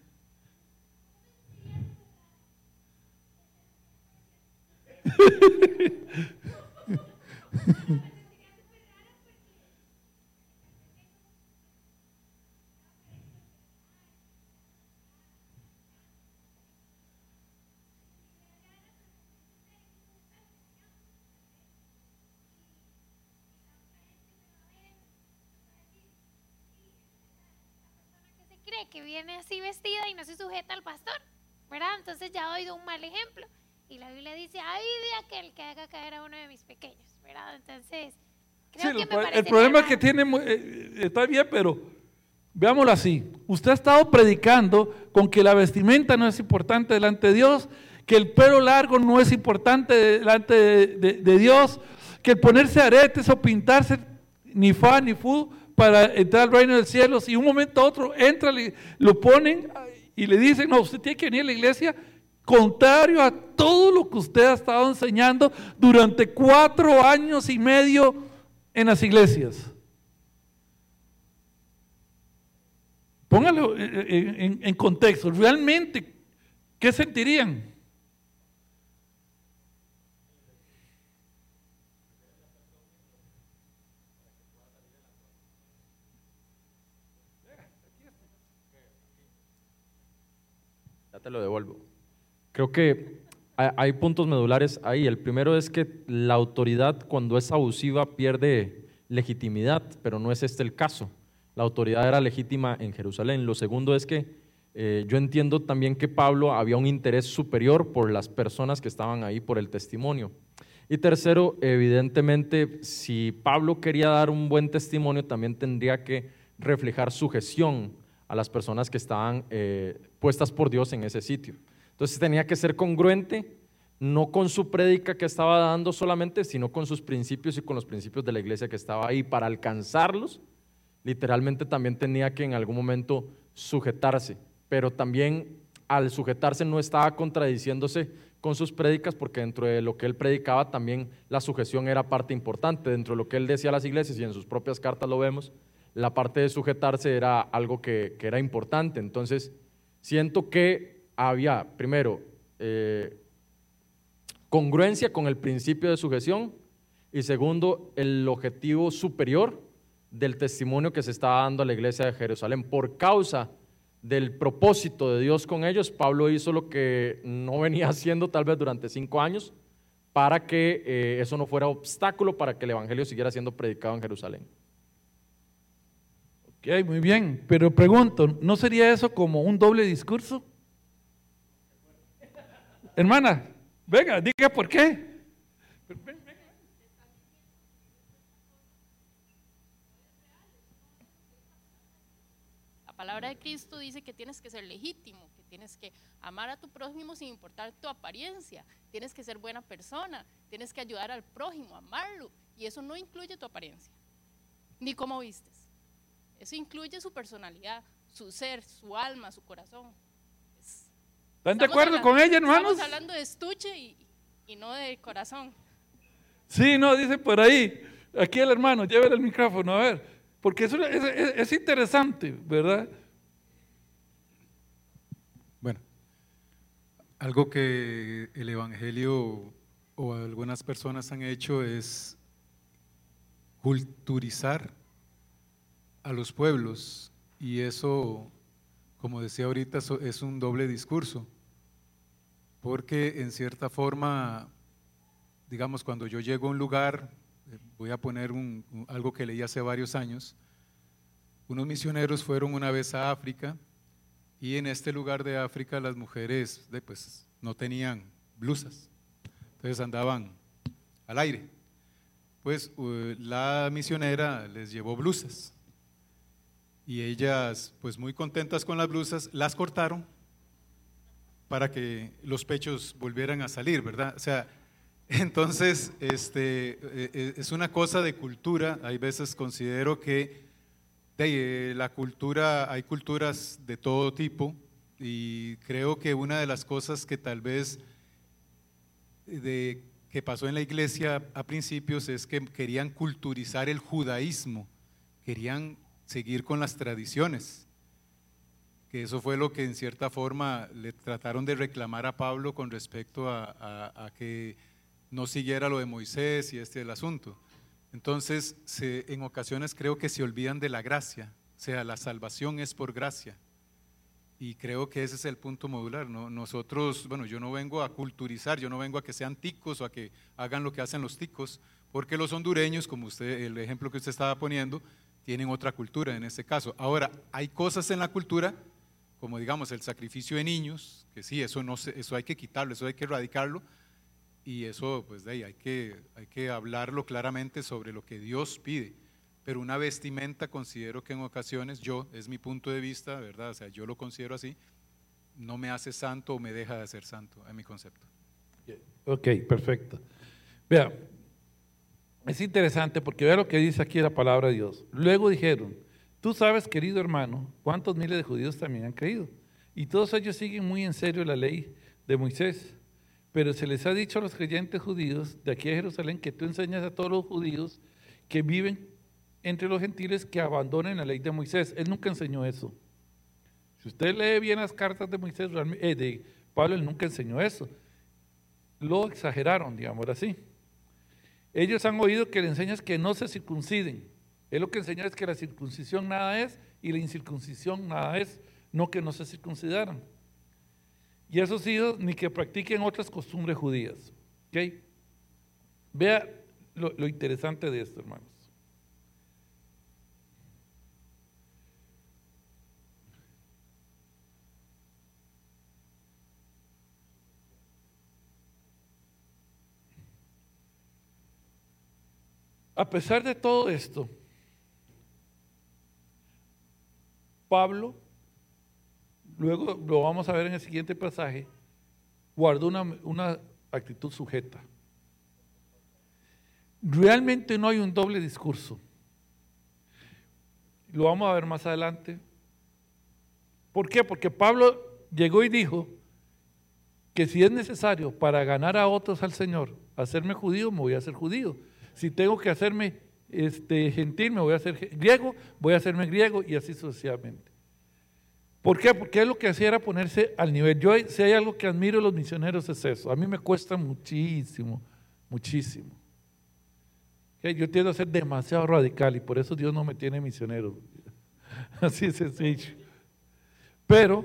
cree que viene así vestida y no se sujeta al pastor, ¿verdad? Entonces ya doy un mal ejemplo. Y la Biblia dice, ay de aquel que haga caer a uno de mis pequeños, ¿verdad? Entonces, creo Sí, que el, me el problema raro. que tiene mu- eh, está bien, pero veámoslo así. Usted ha estado predicando con que la vestimenta no es importante delante de Dios, que el pelo largo no es importante delante de, de- de Dios, que el ponerse aretes o pintarse ni fa ni fu para entrar al reino del cielo, si un momento a otro entra, lo ponen y le dicen, no, usted tiene que venir a la iglesia, contrario a todo lo que usted ha estado enseñando durante cuatro años y medio en las iglesias. Póngalo en- en contexto. Realmente, ¿qué sentirían? Te lo devuelvo. Creo que hay, puntos medulares ahí. El primero es que la autoridad cuando es abusiva pierde legitimidad, pero no es este el caso. La autoridad era legítima en Jerusalén. Lo segundo es que eh, yo entiendo también que Pablo había un interés superior por las personas que estaban ahí, por el testimonio. Y tercero, evidentemente, si Pablo quería dar un buen testimonio, también tendría que reflejar sujeción a las personas que estaban eh, puestas por Dios en ese sitio. Entonces tenía que ser congruente, no con su prédica que estaba dando solamente, sino con sus principios y con los principios de la iglesia que estaba ahí. Para alcanzarlos, literalmente también tenía que en algún momento sujetarse, pero también al sujetarse no estaba contradiciéndose con sus prédicas, porque dentro de lo que él predicaba también la sujeción era parte importante, dentro de lo que él decía a las iglesias y en sus propias cartas lo vemos, la parte de sujetarse era algo que, era importante. Entonces, siento que había, primero, eh, congruencia con el principio de sujeción y segundo, el objetivo superior del testimonio que se estaba dando a la iglesia de Jerusalén. Por causa del propósito de Dios con ellos, Pablo hizo lo que no venía haciendo tal vez durante cinco años para que eh, eso no fuera obstáculo para que el Evangelio siguiera siendo predicado en Jerusalén. Ok, muy bien, pero pregunto, ¿no sería eso como un doble discurso? Hermana, venga, diga por qué. La palabra de Cristo dice que tienes que ser legítimo, que tienes que amar a tu prójimo sin importar tu apariencia, tienes que ser buena persona, tienes que ayudar al prójimo, amarlo, y eso no incluye tu apariencia, ni cómo vistes. Eso incluye su personalidad, su ser, su alma, su corazón. Es- ¿Están de acuerdo hablando- con ella, hermanos? Estamos hablando de estuche y, y no de corazón. Sí, no, dice por ahí. Aquí el hermano, llévele el micrófono, a ver. Porque eso es, es- es interesante, ¿verdad? Bueno, algo que el Evangelio o algunas personas han hecho es culturizar a los pueblos y eso, como decía ahorita, es un doble discurso, porque en cierta forma, digamos, cuando yo llego a un lugar, eh, voy a poner algo que leí hace varios años, unos misioneros fueron una vez a África y en este lugar de África las mujeres pues, no tenían blusas, entonces andaban al aire. Pues eh, la misionera les llevó blusas y ellas, pues muy contentas con las blusas, las cortaron para que los pechos volvieran a salir, ¿verdad? O sea, entonces, este, eh, eh, es una cosa de cultura. Hay veces considero que de, eh, la cultura, hay culturas de todo tipo y creo que una de las cosas que tal vez de, que pasó en la iglesia a principios es que querían culturizar el judaísmo, querían seguir con las tradiciones, que eso fue lo que en cierta forma le trataron de reclamar a Pablo con respecto a, que no siguiera lo de Moisés y este el asunto. Entonces, en ocasiones creo que se olvidan de la gracia, o sea, la salvación es por gracia. Y creo que ese es el punto modular. ¿no? Nosotros, bueno, yo no vengo a culturizar, yo no vengo a que sean ticos o a que hagan lo que hacen los ticos, porque los hondureños, como usted, el ejemplo que usted estaba poniendo, tienen otra cultura en este caso. Ahora, hay cosas en la cultura, como digamos el sacrificio de niños, que sí, eso, no eso hay que quitarlo, eso hay que erradicarlo, y eso, pues de ahí, hay que, hay que hablarlo claramente sobre lo que Dios pide. Pero una vestimenta, considero que en ocasiones, yo, es mi punto de vista, ¿verdad? O sea, yo lo considero así, no me hace santo o me deja de ser santo, es mi concepto. Ok, perfecto. Vea, es interesante porque vea lo que dice aquí la palabra de Dios. Luego dijeron, tú sabes, querido hermano, cuántos miles de judíos también han creído. Y todos ellos siguen muy en serio la ley de Moisés. Pero se les ha dicho a los creyentes judíos de aquí a Jerusalén que tú enseñas a todos los judíos que viven entre los gentiles que abandonen la ley de Moisés. Él nunca enseñó eso. Si usted lee bien las cartas de Moisés, eh, de Pablo, él nunca enseñó eso lo exageraron, digamos así. Ellos han oído que le enseñas que no se circunciden. Él lo que enseña es que la circuncisión nada es y la incircuncisión nada es, no que no se circuncidaran. Y eso sí, ni que practiquen otras costumbres judías. ¿ok? Vea lo interesante de esto, hermanos. A pesar de todo esto, Pablo, luego lo vamos a ver en el siguiente pasaje, guardó una, una actitud sujeta. Realmente no hay un doble discurso. Lo vamos a ver más adelante. ¿Por qué? Porque Pablo llegó y dijo que si es necesario para ganar a otros al Señor, hacerme judío, me voy a hacer judío. Si tengo que hacerme este, gentil, me voy a hacer griego, voy a hacerme griego y así sucesivamente. ¿Por qué? Porque lo que hacía era ponerse al nivel. Yo, si hay algo que admiro de los misioneros es eso. A mí me cuesta muchísimo, muchísimo. Yo tiendo a ser demasiado radical y por eso Dios no me tiene misionero. Así es sencillo. Pero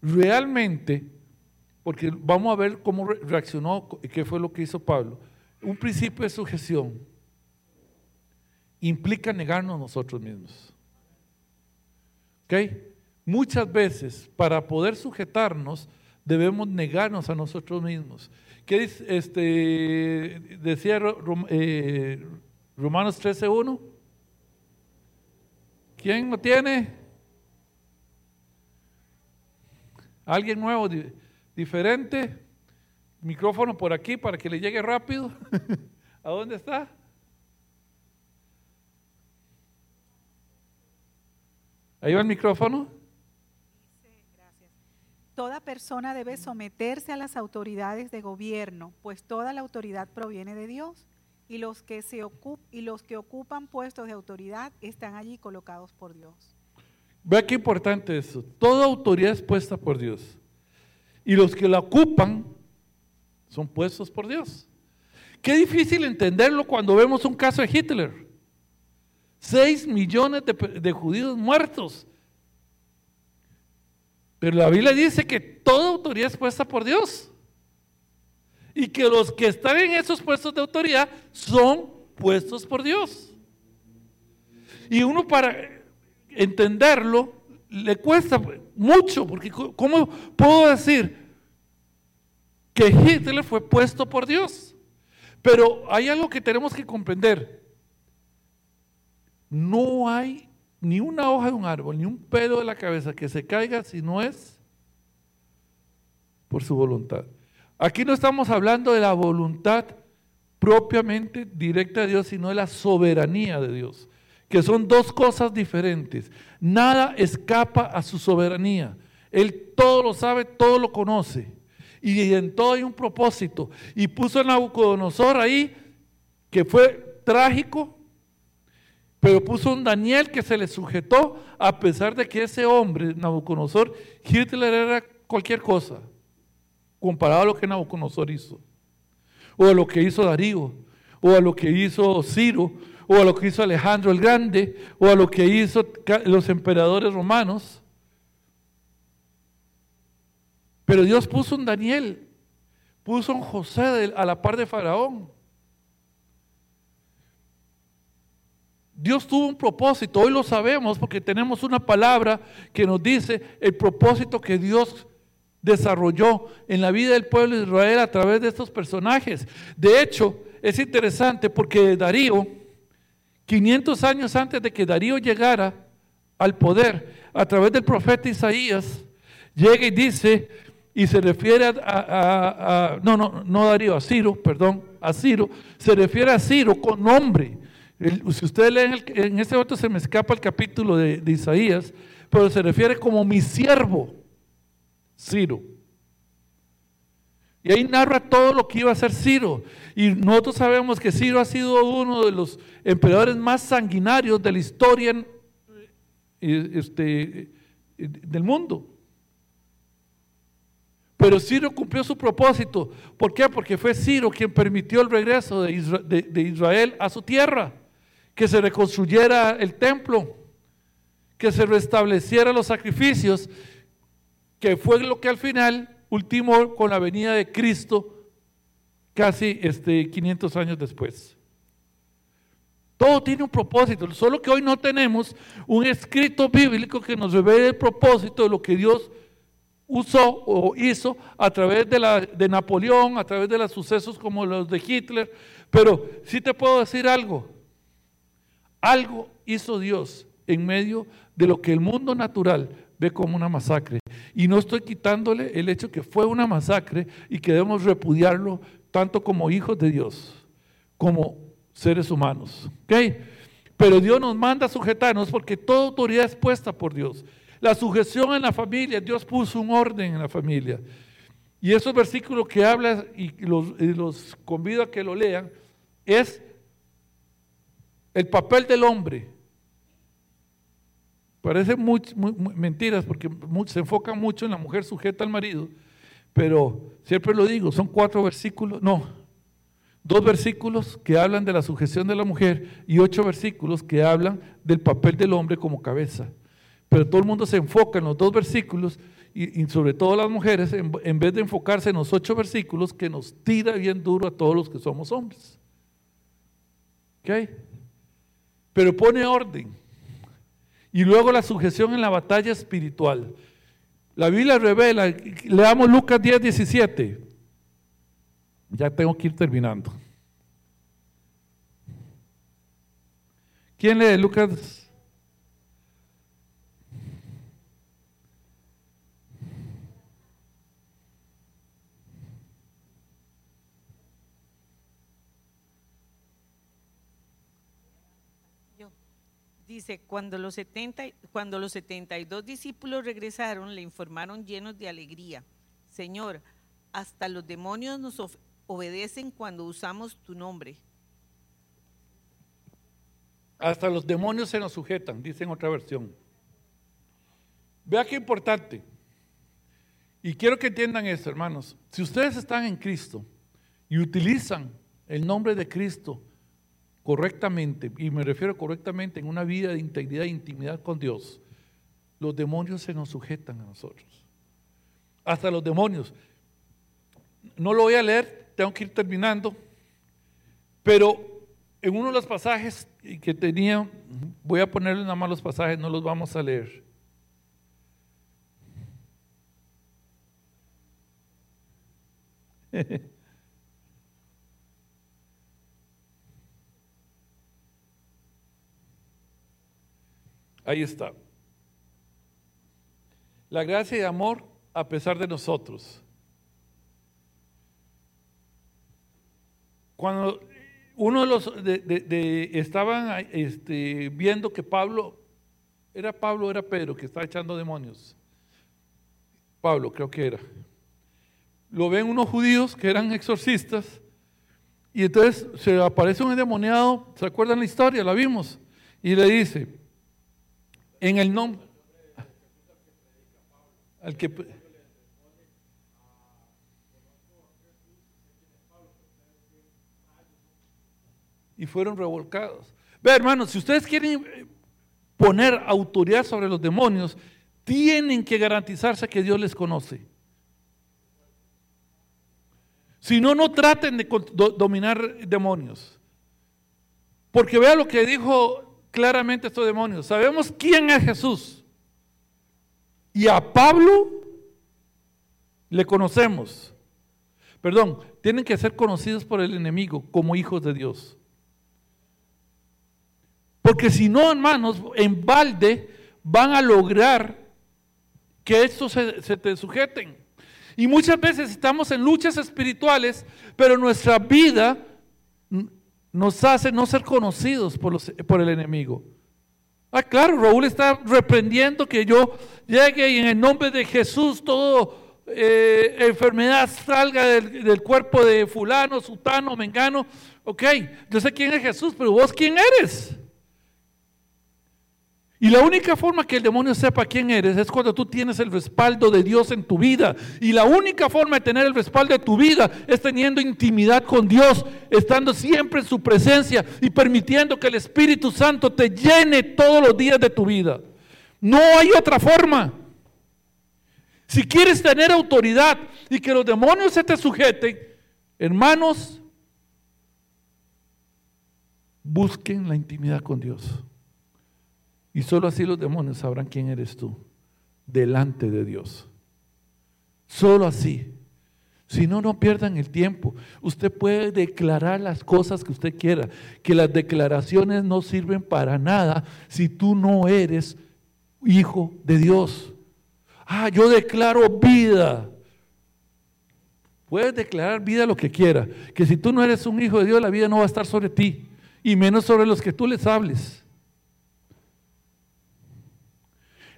realmente, porque vamos a ver cómo re- reaccionó y qué fue lo que hizo Pablo. Un principio de sujeción implica negarnos nosotros mismos. ¿Ok? Muchas veces, para poder sujetarnos, debemos negarnos a nosotros mismos. ¿Qué dice, este, decía eh, Romanos 13.1? ¿Quién lo tiene? ¿Alguien nuevo, di- diferente? Micrófono por aquí para que le llegue rápido. ¿A dónde está? Ahí va el micrófono. Toda persona debe someterse a las autoridades de gobierno, pues toda la autoridad proviene de Dios y los que se ocup- y los que ocupan puestos de autoridad están allí colocados por Dios. Vea qué importante eso. Toda autoridad es puesta por Dios. Y los que la ocupan son puestos por Dios. Qué difícil entenderlo cuando vemos un caso de Hitler. Seis millones de, de judíos muertos. Pero la Biblia dice que toda autoridad es puesta por Dios. Y que los que están en esos puestos de autoridad son puestos por Dios. Y uno para entenderlo le cuesta mucho, porque ¿cómo puedo decir que Hitler fue puesto por Dios? Pero hay algo que tenemos que comprender. No hay ni una hoja de un árbol, ni un pelo de la cabeza que se caiga si no es por su voluntad. Aquí no estamos hablando de la voluntad propiamente directa de Dios, sino de la soberanía de Dios, que son dos cosas diferentes. Nada escapa a su soberanía. Él todo lo sabe, todo lo conoce. Y en todo hay un propósito. Y puso a Nabucodonosor ahí, que fue trágico, pero puso un Daniel que se le sujetó, a pesar de que ese hombre, Nabucodonosor, Hitler era cualquier cosa, comparado a lo que Nabucodonosor hizo, o a lo que hizo Darío, o a lo que hizo Ciro, o a lo que hizo Alejandro el Grande, o a lo que hizo los emperadores romanos. Pero Dios puso un Daniel, puso un José a la par de Faraón. Dios tuvo un propósito, hoy lo sabemos porque tenemos una palabra que nos dice el propósito que Dios desarrolló en la vida del pueblo de Israel a través de estos personajes. De hecho, es interesante porque Darío, 500 años antes de que Darío llegara al poder, a través del profeta Isaías, llega y dice, y se refiere a, no, no, no Darío, a Ciro, perdón, a Ciro, se refiere a Ciro con nombre. si ustedes leen, en este momento se me escapa el capítulo de, Isaías, pero se refiere como mi siervo, Ciro. Y ahí narra todo lo que iba a hacer Ciro. Y nosotros sabemos que Ciro ha sido uno de los emperadores más sanguinarios de la historia eh, este, del mundo. Pero Ciro cumplió su propósito. ¿Por qué? Porque fue Ciro quien permitió el regreso de Israel, a su tierra, que se reconstruyera el templo, que se restablecieran los sacrificios, que fue lo que al final ultimó con la venida de Cristo casi este, 500 años después. Todo tiene un propósito, solo que hoy no tenemos un escrito bíblico que nos revele el propósito de lo que Dios usó o hizo a través de, la, de Napoleón, a través de los sucesos como los de Hitler. Pero sí te puedo decir algo. Algo hizo Dios en medio de lo que el mundo natural ve como una masacre. Y no estoy quitándole el hecho que fue una masacre y que debemos repudiarlo tanto como hijos de Dios, como seres humanos. Pero Dios nos manda a sujetarnos porque toda autoridad es puesta por Dios. La sujeción en la familia, Dios puso un orden en la familia. Y esos versículos que habla y los, convido a que lo lean, es el papel del hombre. Parece muy, mentiras porque se enfoca mucho en la mujer sujeta al marido, pero siempre lo digo, son cuatro versículos, no, dos versículos que hablan de la sujeción de la mujer y ocho versículos que hablan del papel del hombre como cabeza. Pero todo el mundo se enfoca en los dos versículos y, sobre todo las mujeres, en, vez de enfocarse en los ocho versículos que nos tira bien duro a todos los que somos hombres. ¿Ok? Pero pone orden. Y luego la sujeción en la batalla espiritual. La Biblia revela, leamos Lucas 10, 17. Ya tengo que ir terminando. ¿Quién lee Lucas Cuando los, 70, cuando los 72 discípulos regresaron, le informaron llenos de alegría, Señor, hasta los demonios nos obedecen cuando usamos tu nombre. Hasta los demonios se nos sujetan, dice en otra versión. Vea qué importante. Y quiero que entiendan esto, hermanos. Si ustedes están en Cristo y utilizan el nombre de Cristo, correctamente, y me refiero correctamente en una vida de integridad e intimidad con Dios, los demonios se nos sujetan a nosotros. Hasta los demonios. No lo voy a leer, tengo que ir terminando, pero en uno de los pasajes que tenía, voy a ponerle nada más los pasajes, no los vamos a leer. Ahí está. La gracia y amor a pesar de nosotros. Cuando uno de los de, estaban este, viendo que Pablo, era Pablo, era Pedro, que estaba echando demonios. Pablo, creo que era. Lo ven unos judíos que eran exorcistas, y entonces se aparece un endemoniado, ¿se acuerdan la historia? La vimos, y le dice, en el nombre. Al que, y fueron revolcados. Ve, hermanos, si ustedes quieren eh, poner autoridad sobre los demonios, tienen que garantizarse que Dios les conoce. Si no, no traten de dominar demonios. Porque vea lo que dijo claramente estos demonios. Sabemos quién es Jesús. Y a Pablo le conocemos. Perdón, tienen que ser conocidos por el enemigo como hijos de Dios. Porque si no, hermanos, en balde van a lograr que estos se, se te sujeten. Y muchas veces estamos en luchas espirituales, pero nuestra vida nos hace no ser conocidos por, los, por el enemigo. Ah, claro, Raúl está reprendiendo que yo llegue y en el nombre de Jesús todo eh, enfermedad salga del, del cuerpo de fulano, sutano, mengano. Ok, yo sé quién es Jesús, pero vos quién eres. Y la única forma que el demonio sepa quién eres es cuando tú tienes el respaldo de Dios en tu vida. Y la única forma de tener el respaldo de tu vida es teniendo intimidad con Dios, estando siempre en su presencia y permitiendo que el Espíritu Santo te llene todos los días de tu vida. No hay otra forma. Si quieres tener autoridad y que los demonios se te sujeten, hermanos, busquen la intimidad con Dios. Y solo así los demonios sabrán quién eres tú delante de Dios. Solo así. Si no, no pierdan el tiempo. Usted puede declarar las cosas que usted quiera, que las declaraciones no sirven para nada si tú no eres hijo de Dios. Ah, yo declaro vida. Puedes declarar vida lo que quiera, que si tú no eres un hijo de Dios, la vida no va a estar sobre ti, y menos sobre los que tú les hables.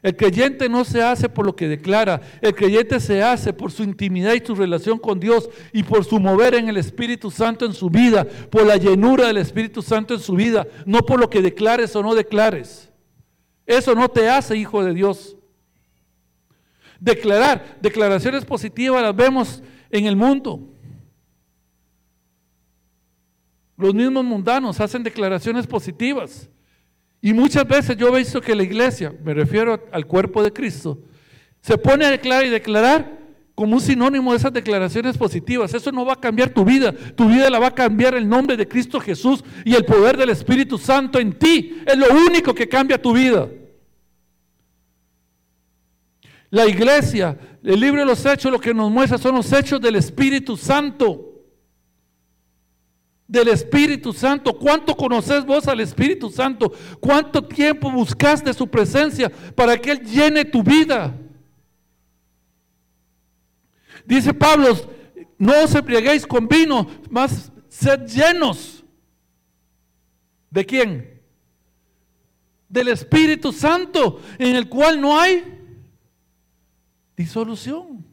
El creyente no se hace por lo que declara, el creyente se hace por su intimidad y su relación con Dios y por su mover en el Espíritu Santo en su vida, por la llenura del Espíritu Santo en su vida, no por lo que declares o no declares. Eso no te hace hijo de Dios. Declarar, declaraciones positivas las vemos en el mundo. Los mismos mundanos hacen declaraciones positivas. Y muchas veces yo he visto que la iglesia, me refiero al cuerpo de Cristo, se pone a declarar y declarar como un sinónimo de esas declaraciones positivas. Eso no va a cambiar tu vida. Tu vida la va a cambiar el nombre de Cristo Jesús y el poder del Espíritu Santo en ti. Es lo único que cambia tu vida. La iglesia, el libro de los hechos, lo que nos muestra son los hechos del Espíritu Santo del Espíritu Santo. ¿Cuánto conoces vos al Espíritu Santo? ¿Cuánto tiempo buscaste su presencia para que Él llene tu vida? Dice Pablo, no os embriaguéis con vino, más sed llenos. ¿De quién? Del Espíritu Santo, en el cual no hay disolución.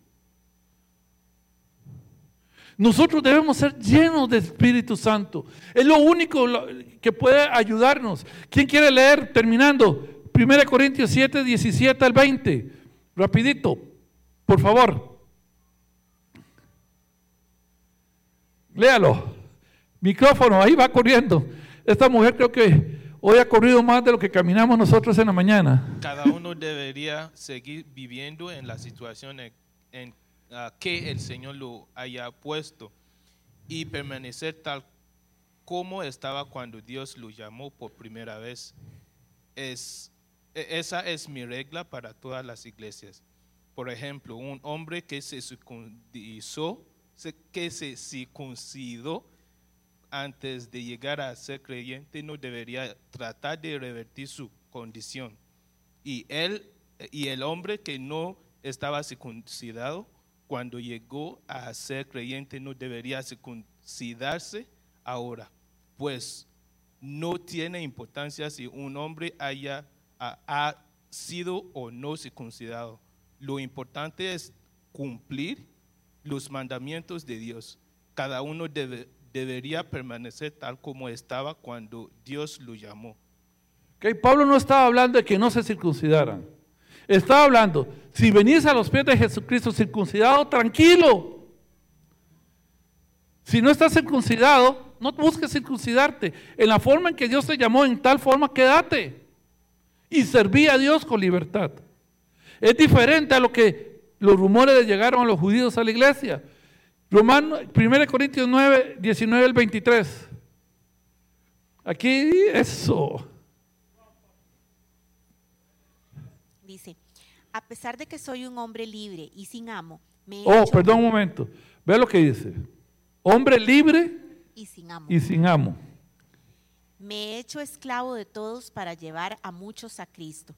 Nosotros debemos ser llenos del Espíritu Santo. Es lo único que puede ayudarnos. ¿Quién quiere leer terminando? 1 Corintios 7, 17 al 20. Rapidito, por favor. Léalo. Micrófono, ahí va corriendo. Esta mujer creo que hoy ha corrido más de lo que caminamos nosotros en la mañana. Cada uno debería seguir viviendo en la situación en, que el Señor lo haya puesto y permanecer tal como estaba cuando Dios lo llamó por primera vez. Es, esa es mi regla para todas las iglesias. Por ejemplo, un hombre que se circuncidó, que se circuncidó antes de llegar a ser creyente no debería tratar de revertir su condición. Y él y el hombre que no estaba circuncidado cuando llegó a ser creyente no debería circuncidarse ahora, pues no tiene importancia si un hombre haya ha, sido o no circuncidado. Lo importante es cumplir los mandamientos de Dios. Cada uno debe, debería permanecer tal como estaba cuando Dios lo llamó. Okay, Pablo no estaba hablando de que no se circuncidaran. Estaba hablando, si venís a los pies de Jesucristo circuncidado, tranquilo. Si no estás circuncidado, no busques circuncidarte. En la forma en que Dios te llamó, en tal forma quédate. Y serví a Dios con libertad. Es diferente a lo que los rumores de llegaron a los judíos a la iglesia. Romano, 1 Corintios 9, 19 al 23. Aquí eso. Dice, a pesar de que soy un hombre libre y sin amo, me he Oh, hecho- perdón un momento. Vea lo que dice. Hombre libre y sin amo. y sin amo. Me he hecho esclavo de todos para llevar a muchos a Cristo.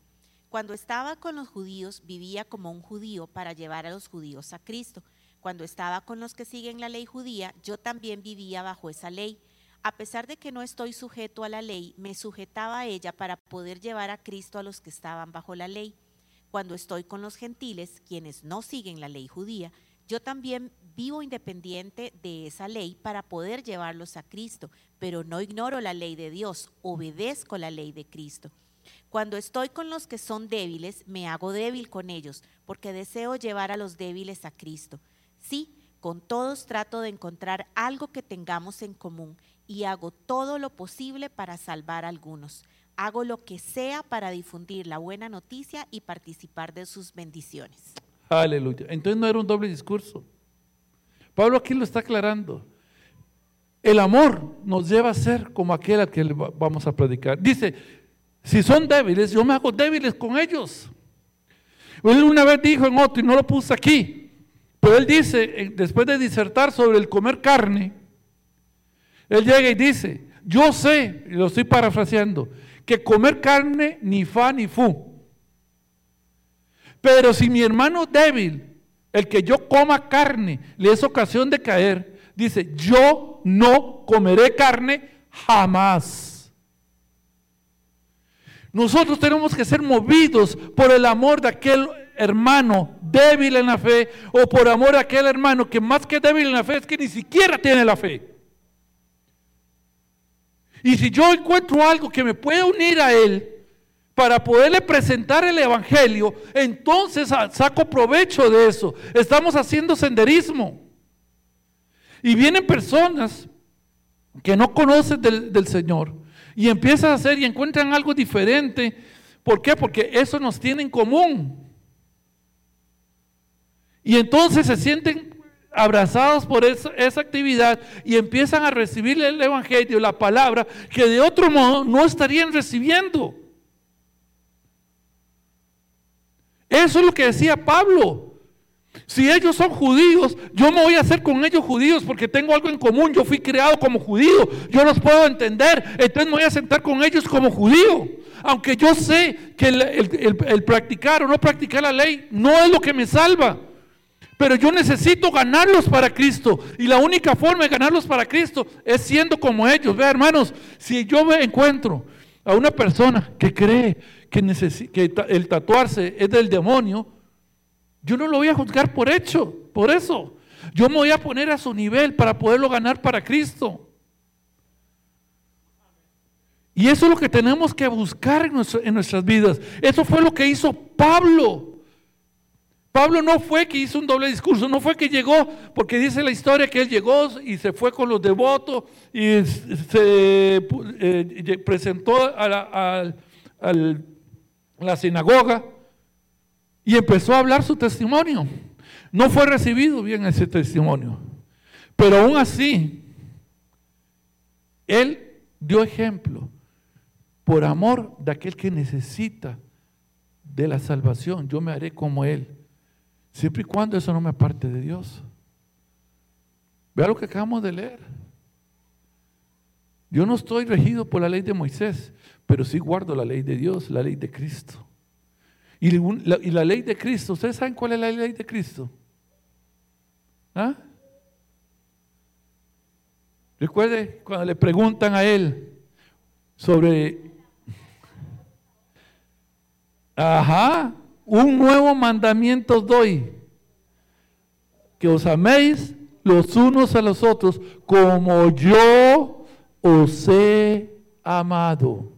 Cuando estaba con los judíos, vivía como un judío para llevar a los judíos a Cristo. Cuando estaba con los que siguen la ley judía, yo también vivía bajo esa ley. A pesar de que no estoy sujeto a la ley, me sujetaba a ella para poder llevar a Cristo a los que estaban bajo la ley. Cuando estoy con los gentiles, quienes no siguen la ley judía, yo también vivo independiente de esa ley para poder llevarlos a Cristo, pero no ignoro la ley de Dios, obedezco la ley de Cristo. Cuando estoy con los que son débiles, me hago débil con ellos, porque deseo llevar a los débiles a Cristo. Sí, con todos trato de encontrar algo que tengamos en común y hago todo lo posible para salvar a algunos. Hago lo que sea para difundir la buena noticia y participar de sus bendiciones. Aleluya. Entonces no era un doble discurso. Pablo aquí lo está aclarando. El amor nos lleva a ser como aquel al que vamos a predicar. Dice, si son débiles, yo me hago débiles con ellos. Él una vez dijo en otro, y no lo puse aquí, pero él dice, después de disertar sobre el comer carne, él llega y dice, yo sé, y lo estoy parafraseando, que comer carne ni fa ni fu. Pero si mi hermano débil, el que yo coma carne, le es ocasión de caer, dice, yo no comeré carne jamás. Nosotros tenemos que ser movidos por el amor de aquel hermano débil en la fe o por amor de aquel hermano que más que débil en la fe es que ni siquiera tiene la fe. Y si yo encuentro algo que me puede unir a él para poderle presentar el Evangelio, entonces saco provecho de eso. Estamos haciendo senderismo. Y vienen personas que no conocen del, del Señor y empiezan a hacer y encuentran algo diferente. ¿Por qué? Porque eso nos tiene en común. Y entonces se sienten abrazados por esa, esa actividad y empiezan a recibir el Evangelio, la palabra, que de otro modo no estarían recibiendo. Eso es lo que decía Pablo. Si ellos son judíos, yo me voy a hacer con ellos judíos porque tengo algo en común. Yo fui creado como judío, yo los puedo entender. Entonces me voy a sentar con ellos como judío. Aunque yo sé que el, el- el- el practicar o no practicar la ley no es lo que me salva. Pero yo necesito ganarlos para Cristo. Y la única forma de ganarlos para Cristo es siendo como ellos. Vea, hermanos, si yo me encuentro a una persona que cree que, que el tatuarse es del demonio, yo no lo voy a juzgar por hecho, por eso. Yo me voy a poner a su nivel para poderlo ganar para Cristo. Y eso es lo que tenemos que buscar en nuestras vidas. Eso fue lo que hizo Pablo. Pablo no fue que hizo un doble discurso, no fue que llegó, porque dice la historia que él llegó y se fue con los devotos y se eh, presentó a la, al- la sinagoga y empezó a hablar su testimonio. No fue recibido bien ese testimonio, pero aún así, él dio ejemplo por amor de aquel que necesita de la salvación. Yo me haré como él. Siempre y cuando eso no me aparte de Dios. Vea lo que acabamos de leer. Yo no estoy regido por la ley de Moisés, pero sí guardo la ley de Dios, la ley de Cristo. Y la, ley de Cristo, ¿ustedes saben cuál es la ley de Cristo? ¿Ah? Recuerde cuando le preguntan a él sobre, ajá, un nuevo mandamiento os doy, que os améis los unos a los otros como yo os he amado.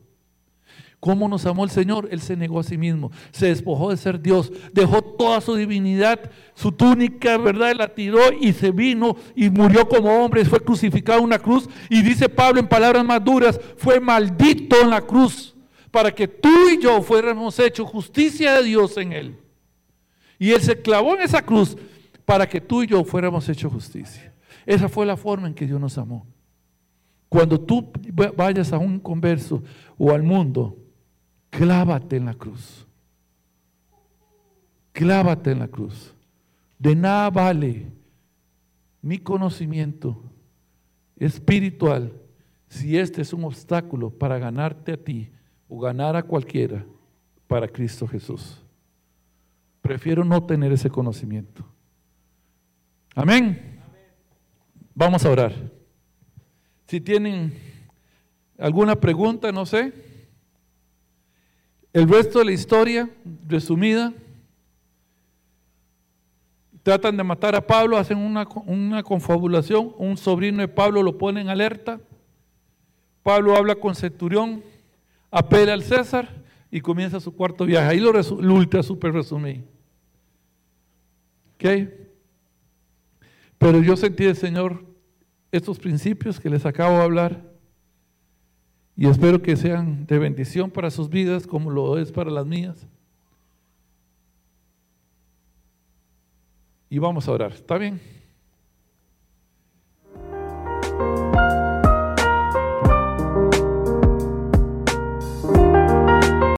¿Cómo nos amó el Señor? Él se negó a sí mismo, se despojó de ser Dios, dejó toda su divinidad, su túnica, ¿verdad? La tiró y se vino y murió como hombre, fue crucificado en una cruz. Y dice Pablo en palabras más duras, fue maldito en la cruz para que tú y yo fuéramos hechos justicia de Dios en él. Y él se clavó en esa cruz para que tú y yo fuéramos hechos justicia. Esa fue la forma en que Dios nos amó. Cuando tú vayas a un converso o al mundo, clávate en la cruz. clávate en la cruz. De nada vale mi conocimiento espiritual si este es un obstáculo para ganarte a ti o ganar a cualquiera para Cristo Jesús. Prefiero no tener ese conocimiento. Amén. Vamos a orar. Si tienen alguna pregunta, no sé. El resto de la historia, resumida, tratan de matar a Pablo, hacen una, una confabulación, un sobrino de Pablo lo pone en alerta, Pablo habla con Centurión, apela al César y comienza su cuarto viaje. Ahí lo, lo ultra super resumí. ¿Ok? Pero yo sentí del Señor estos principios que les acabo de hablar y espero que sean de bendición para sus vidas como lo es para las mías. Y vamos a orar, ¿está bien?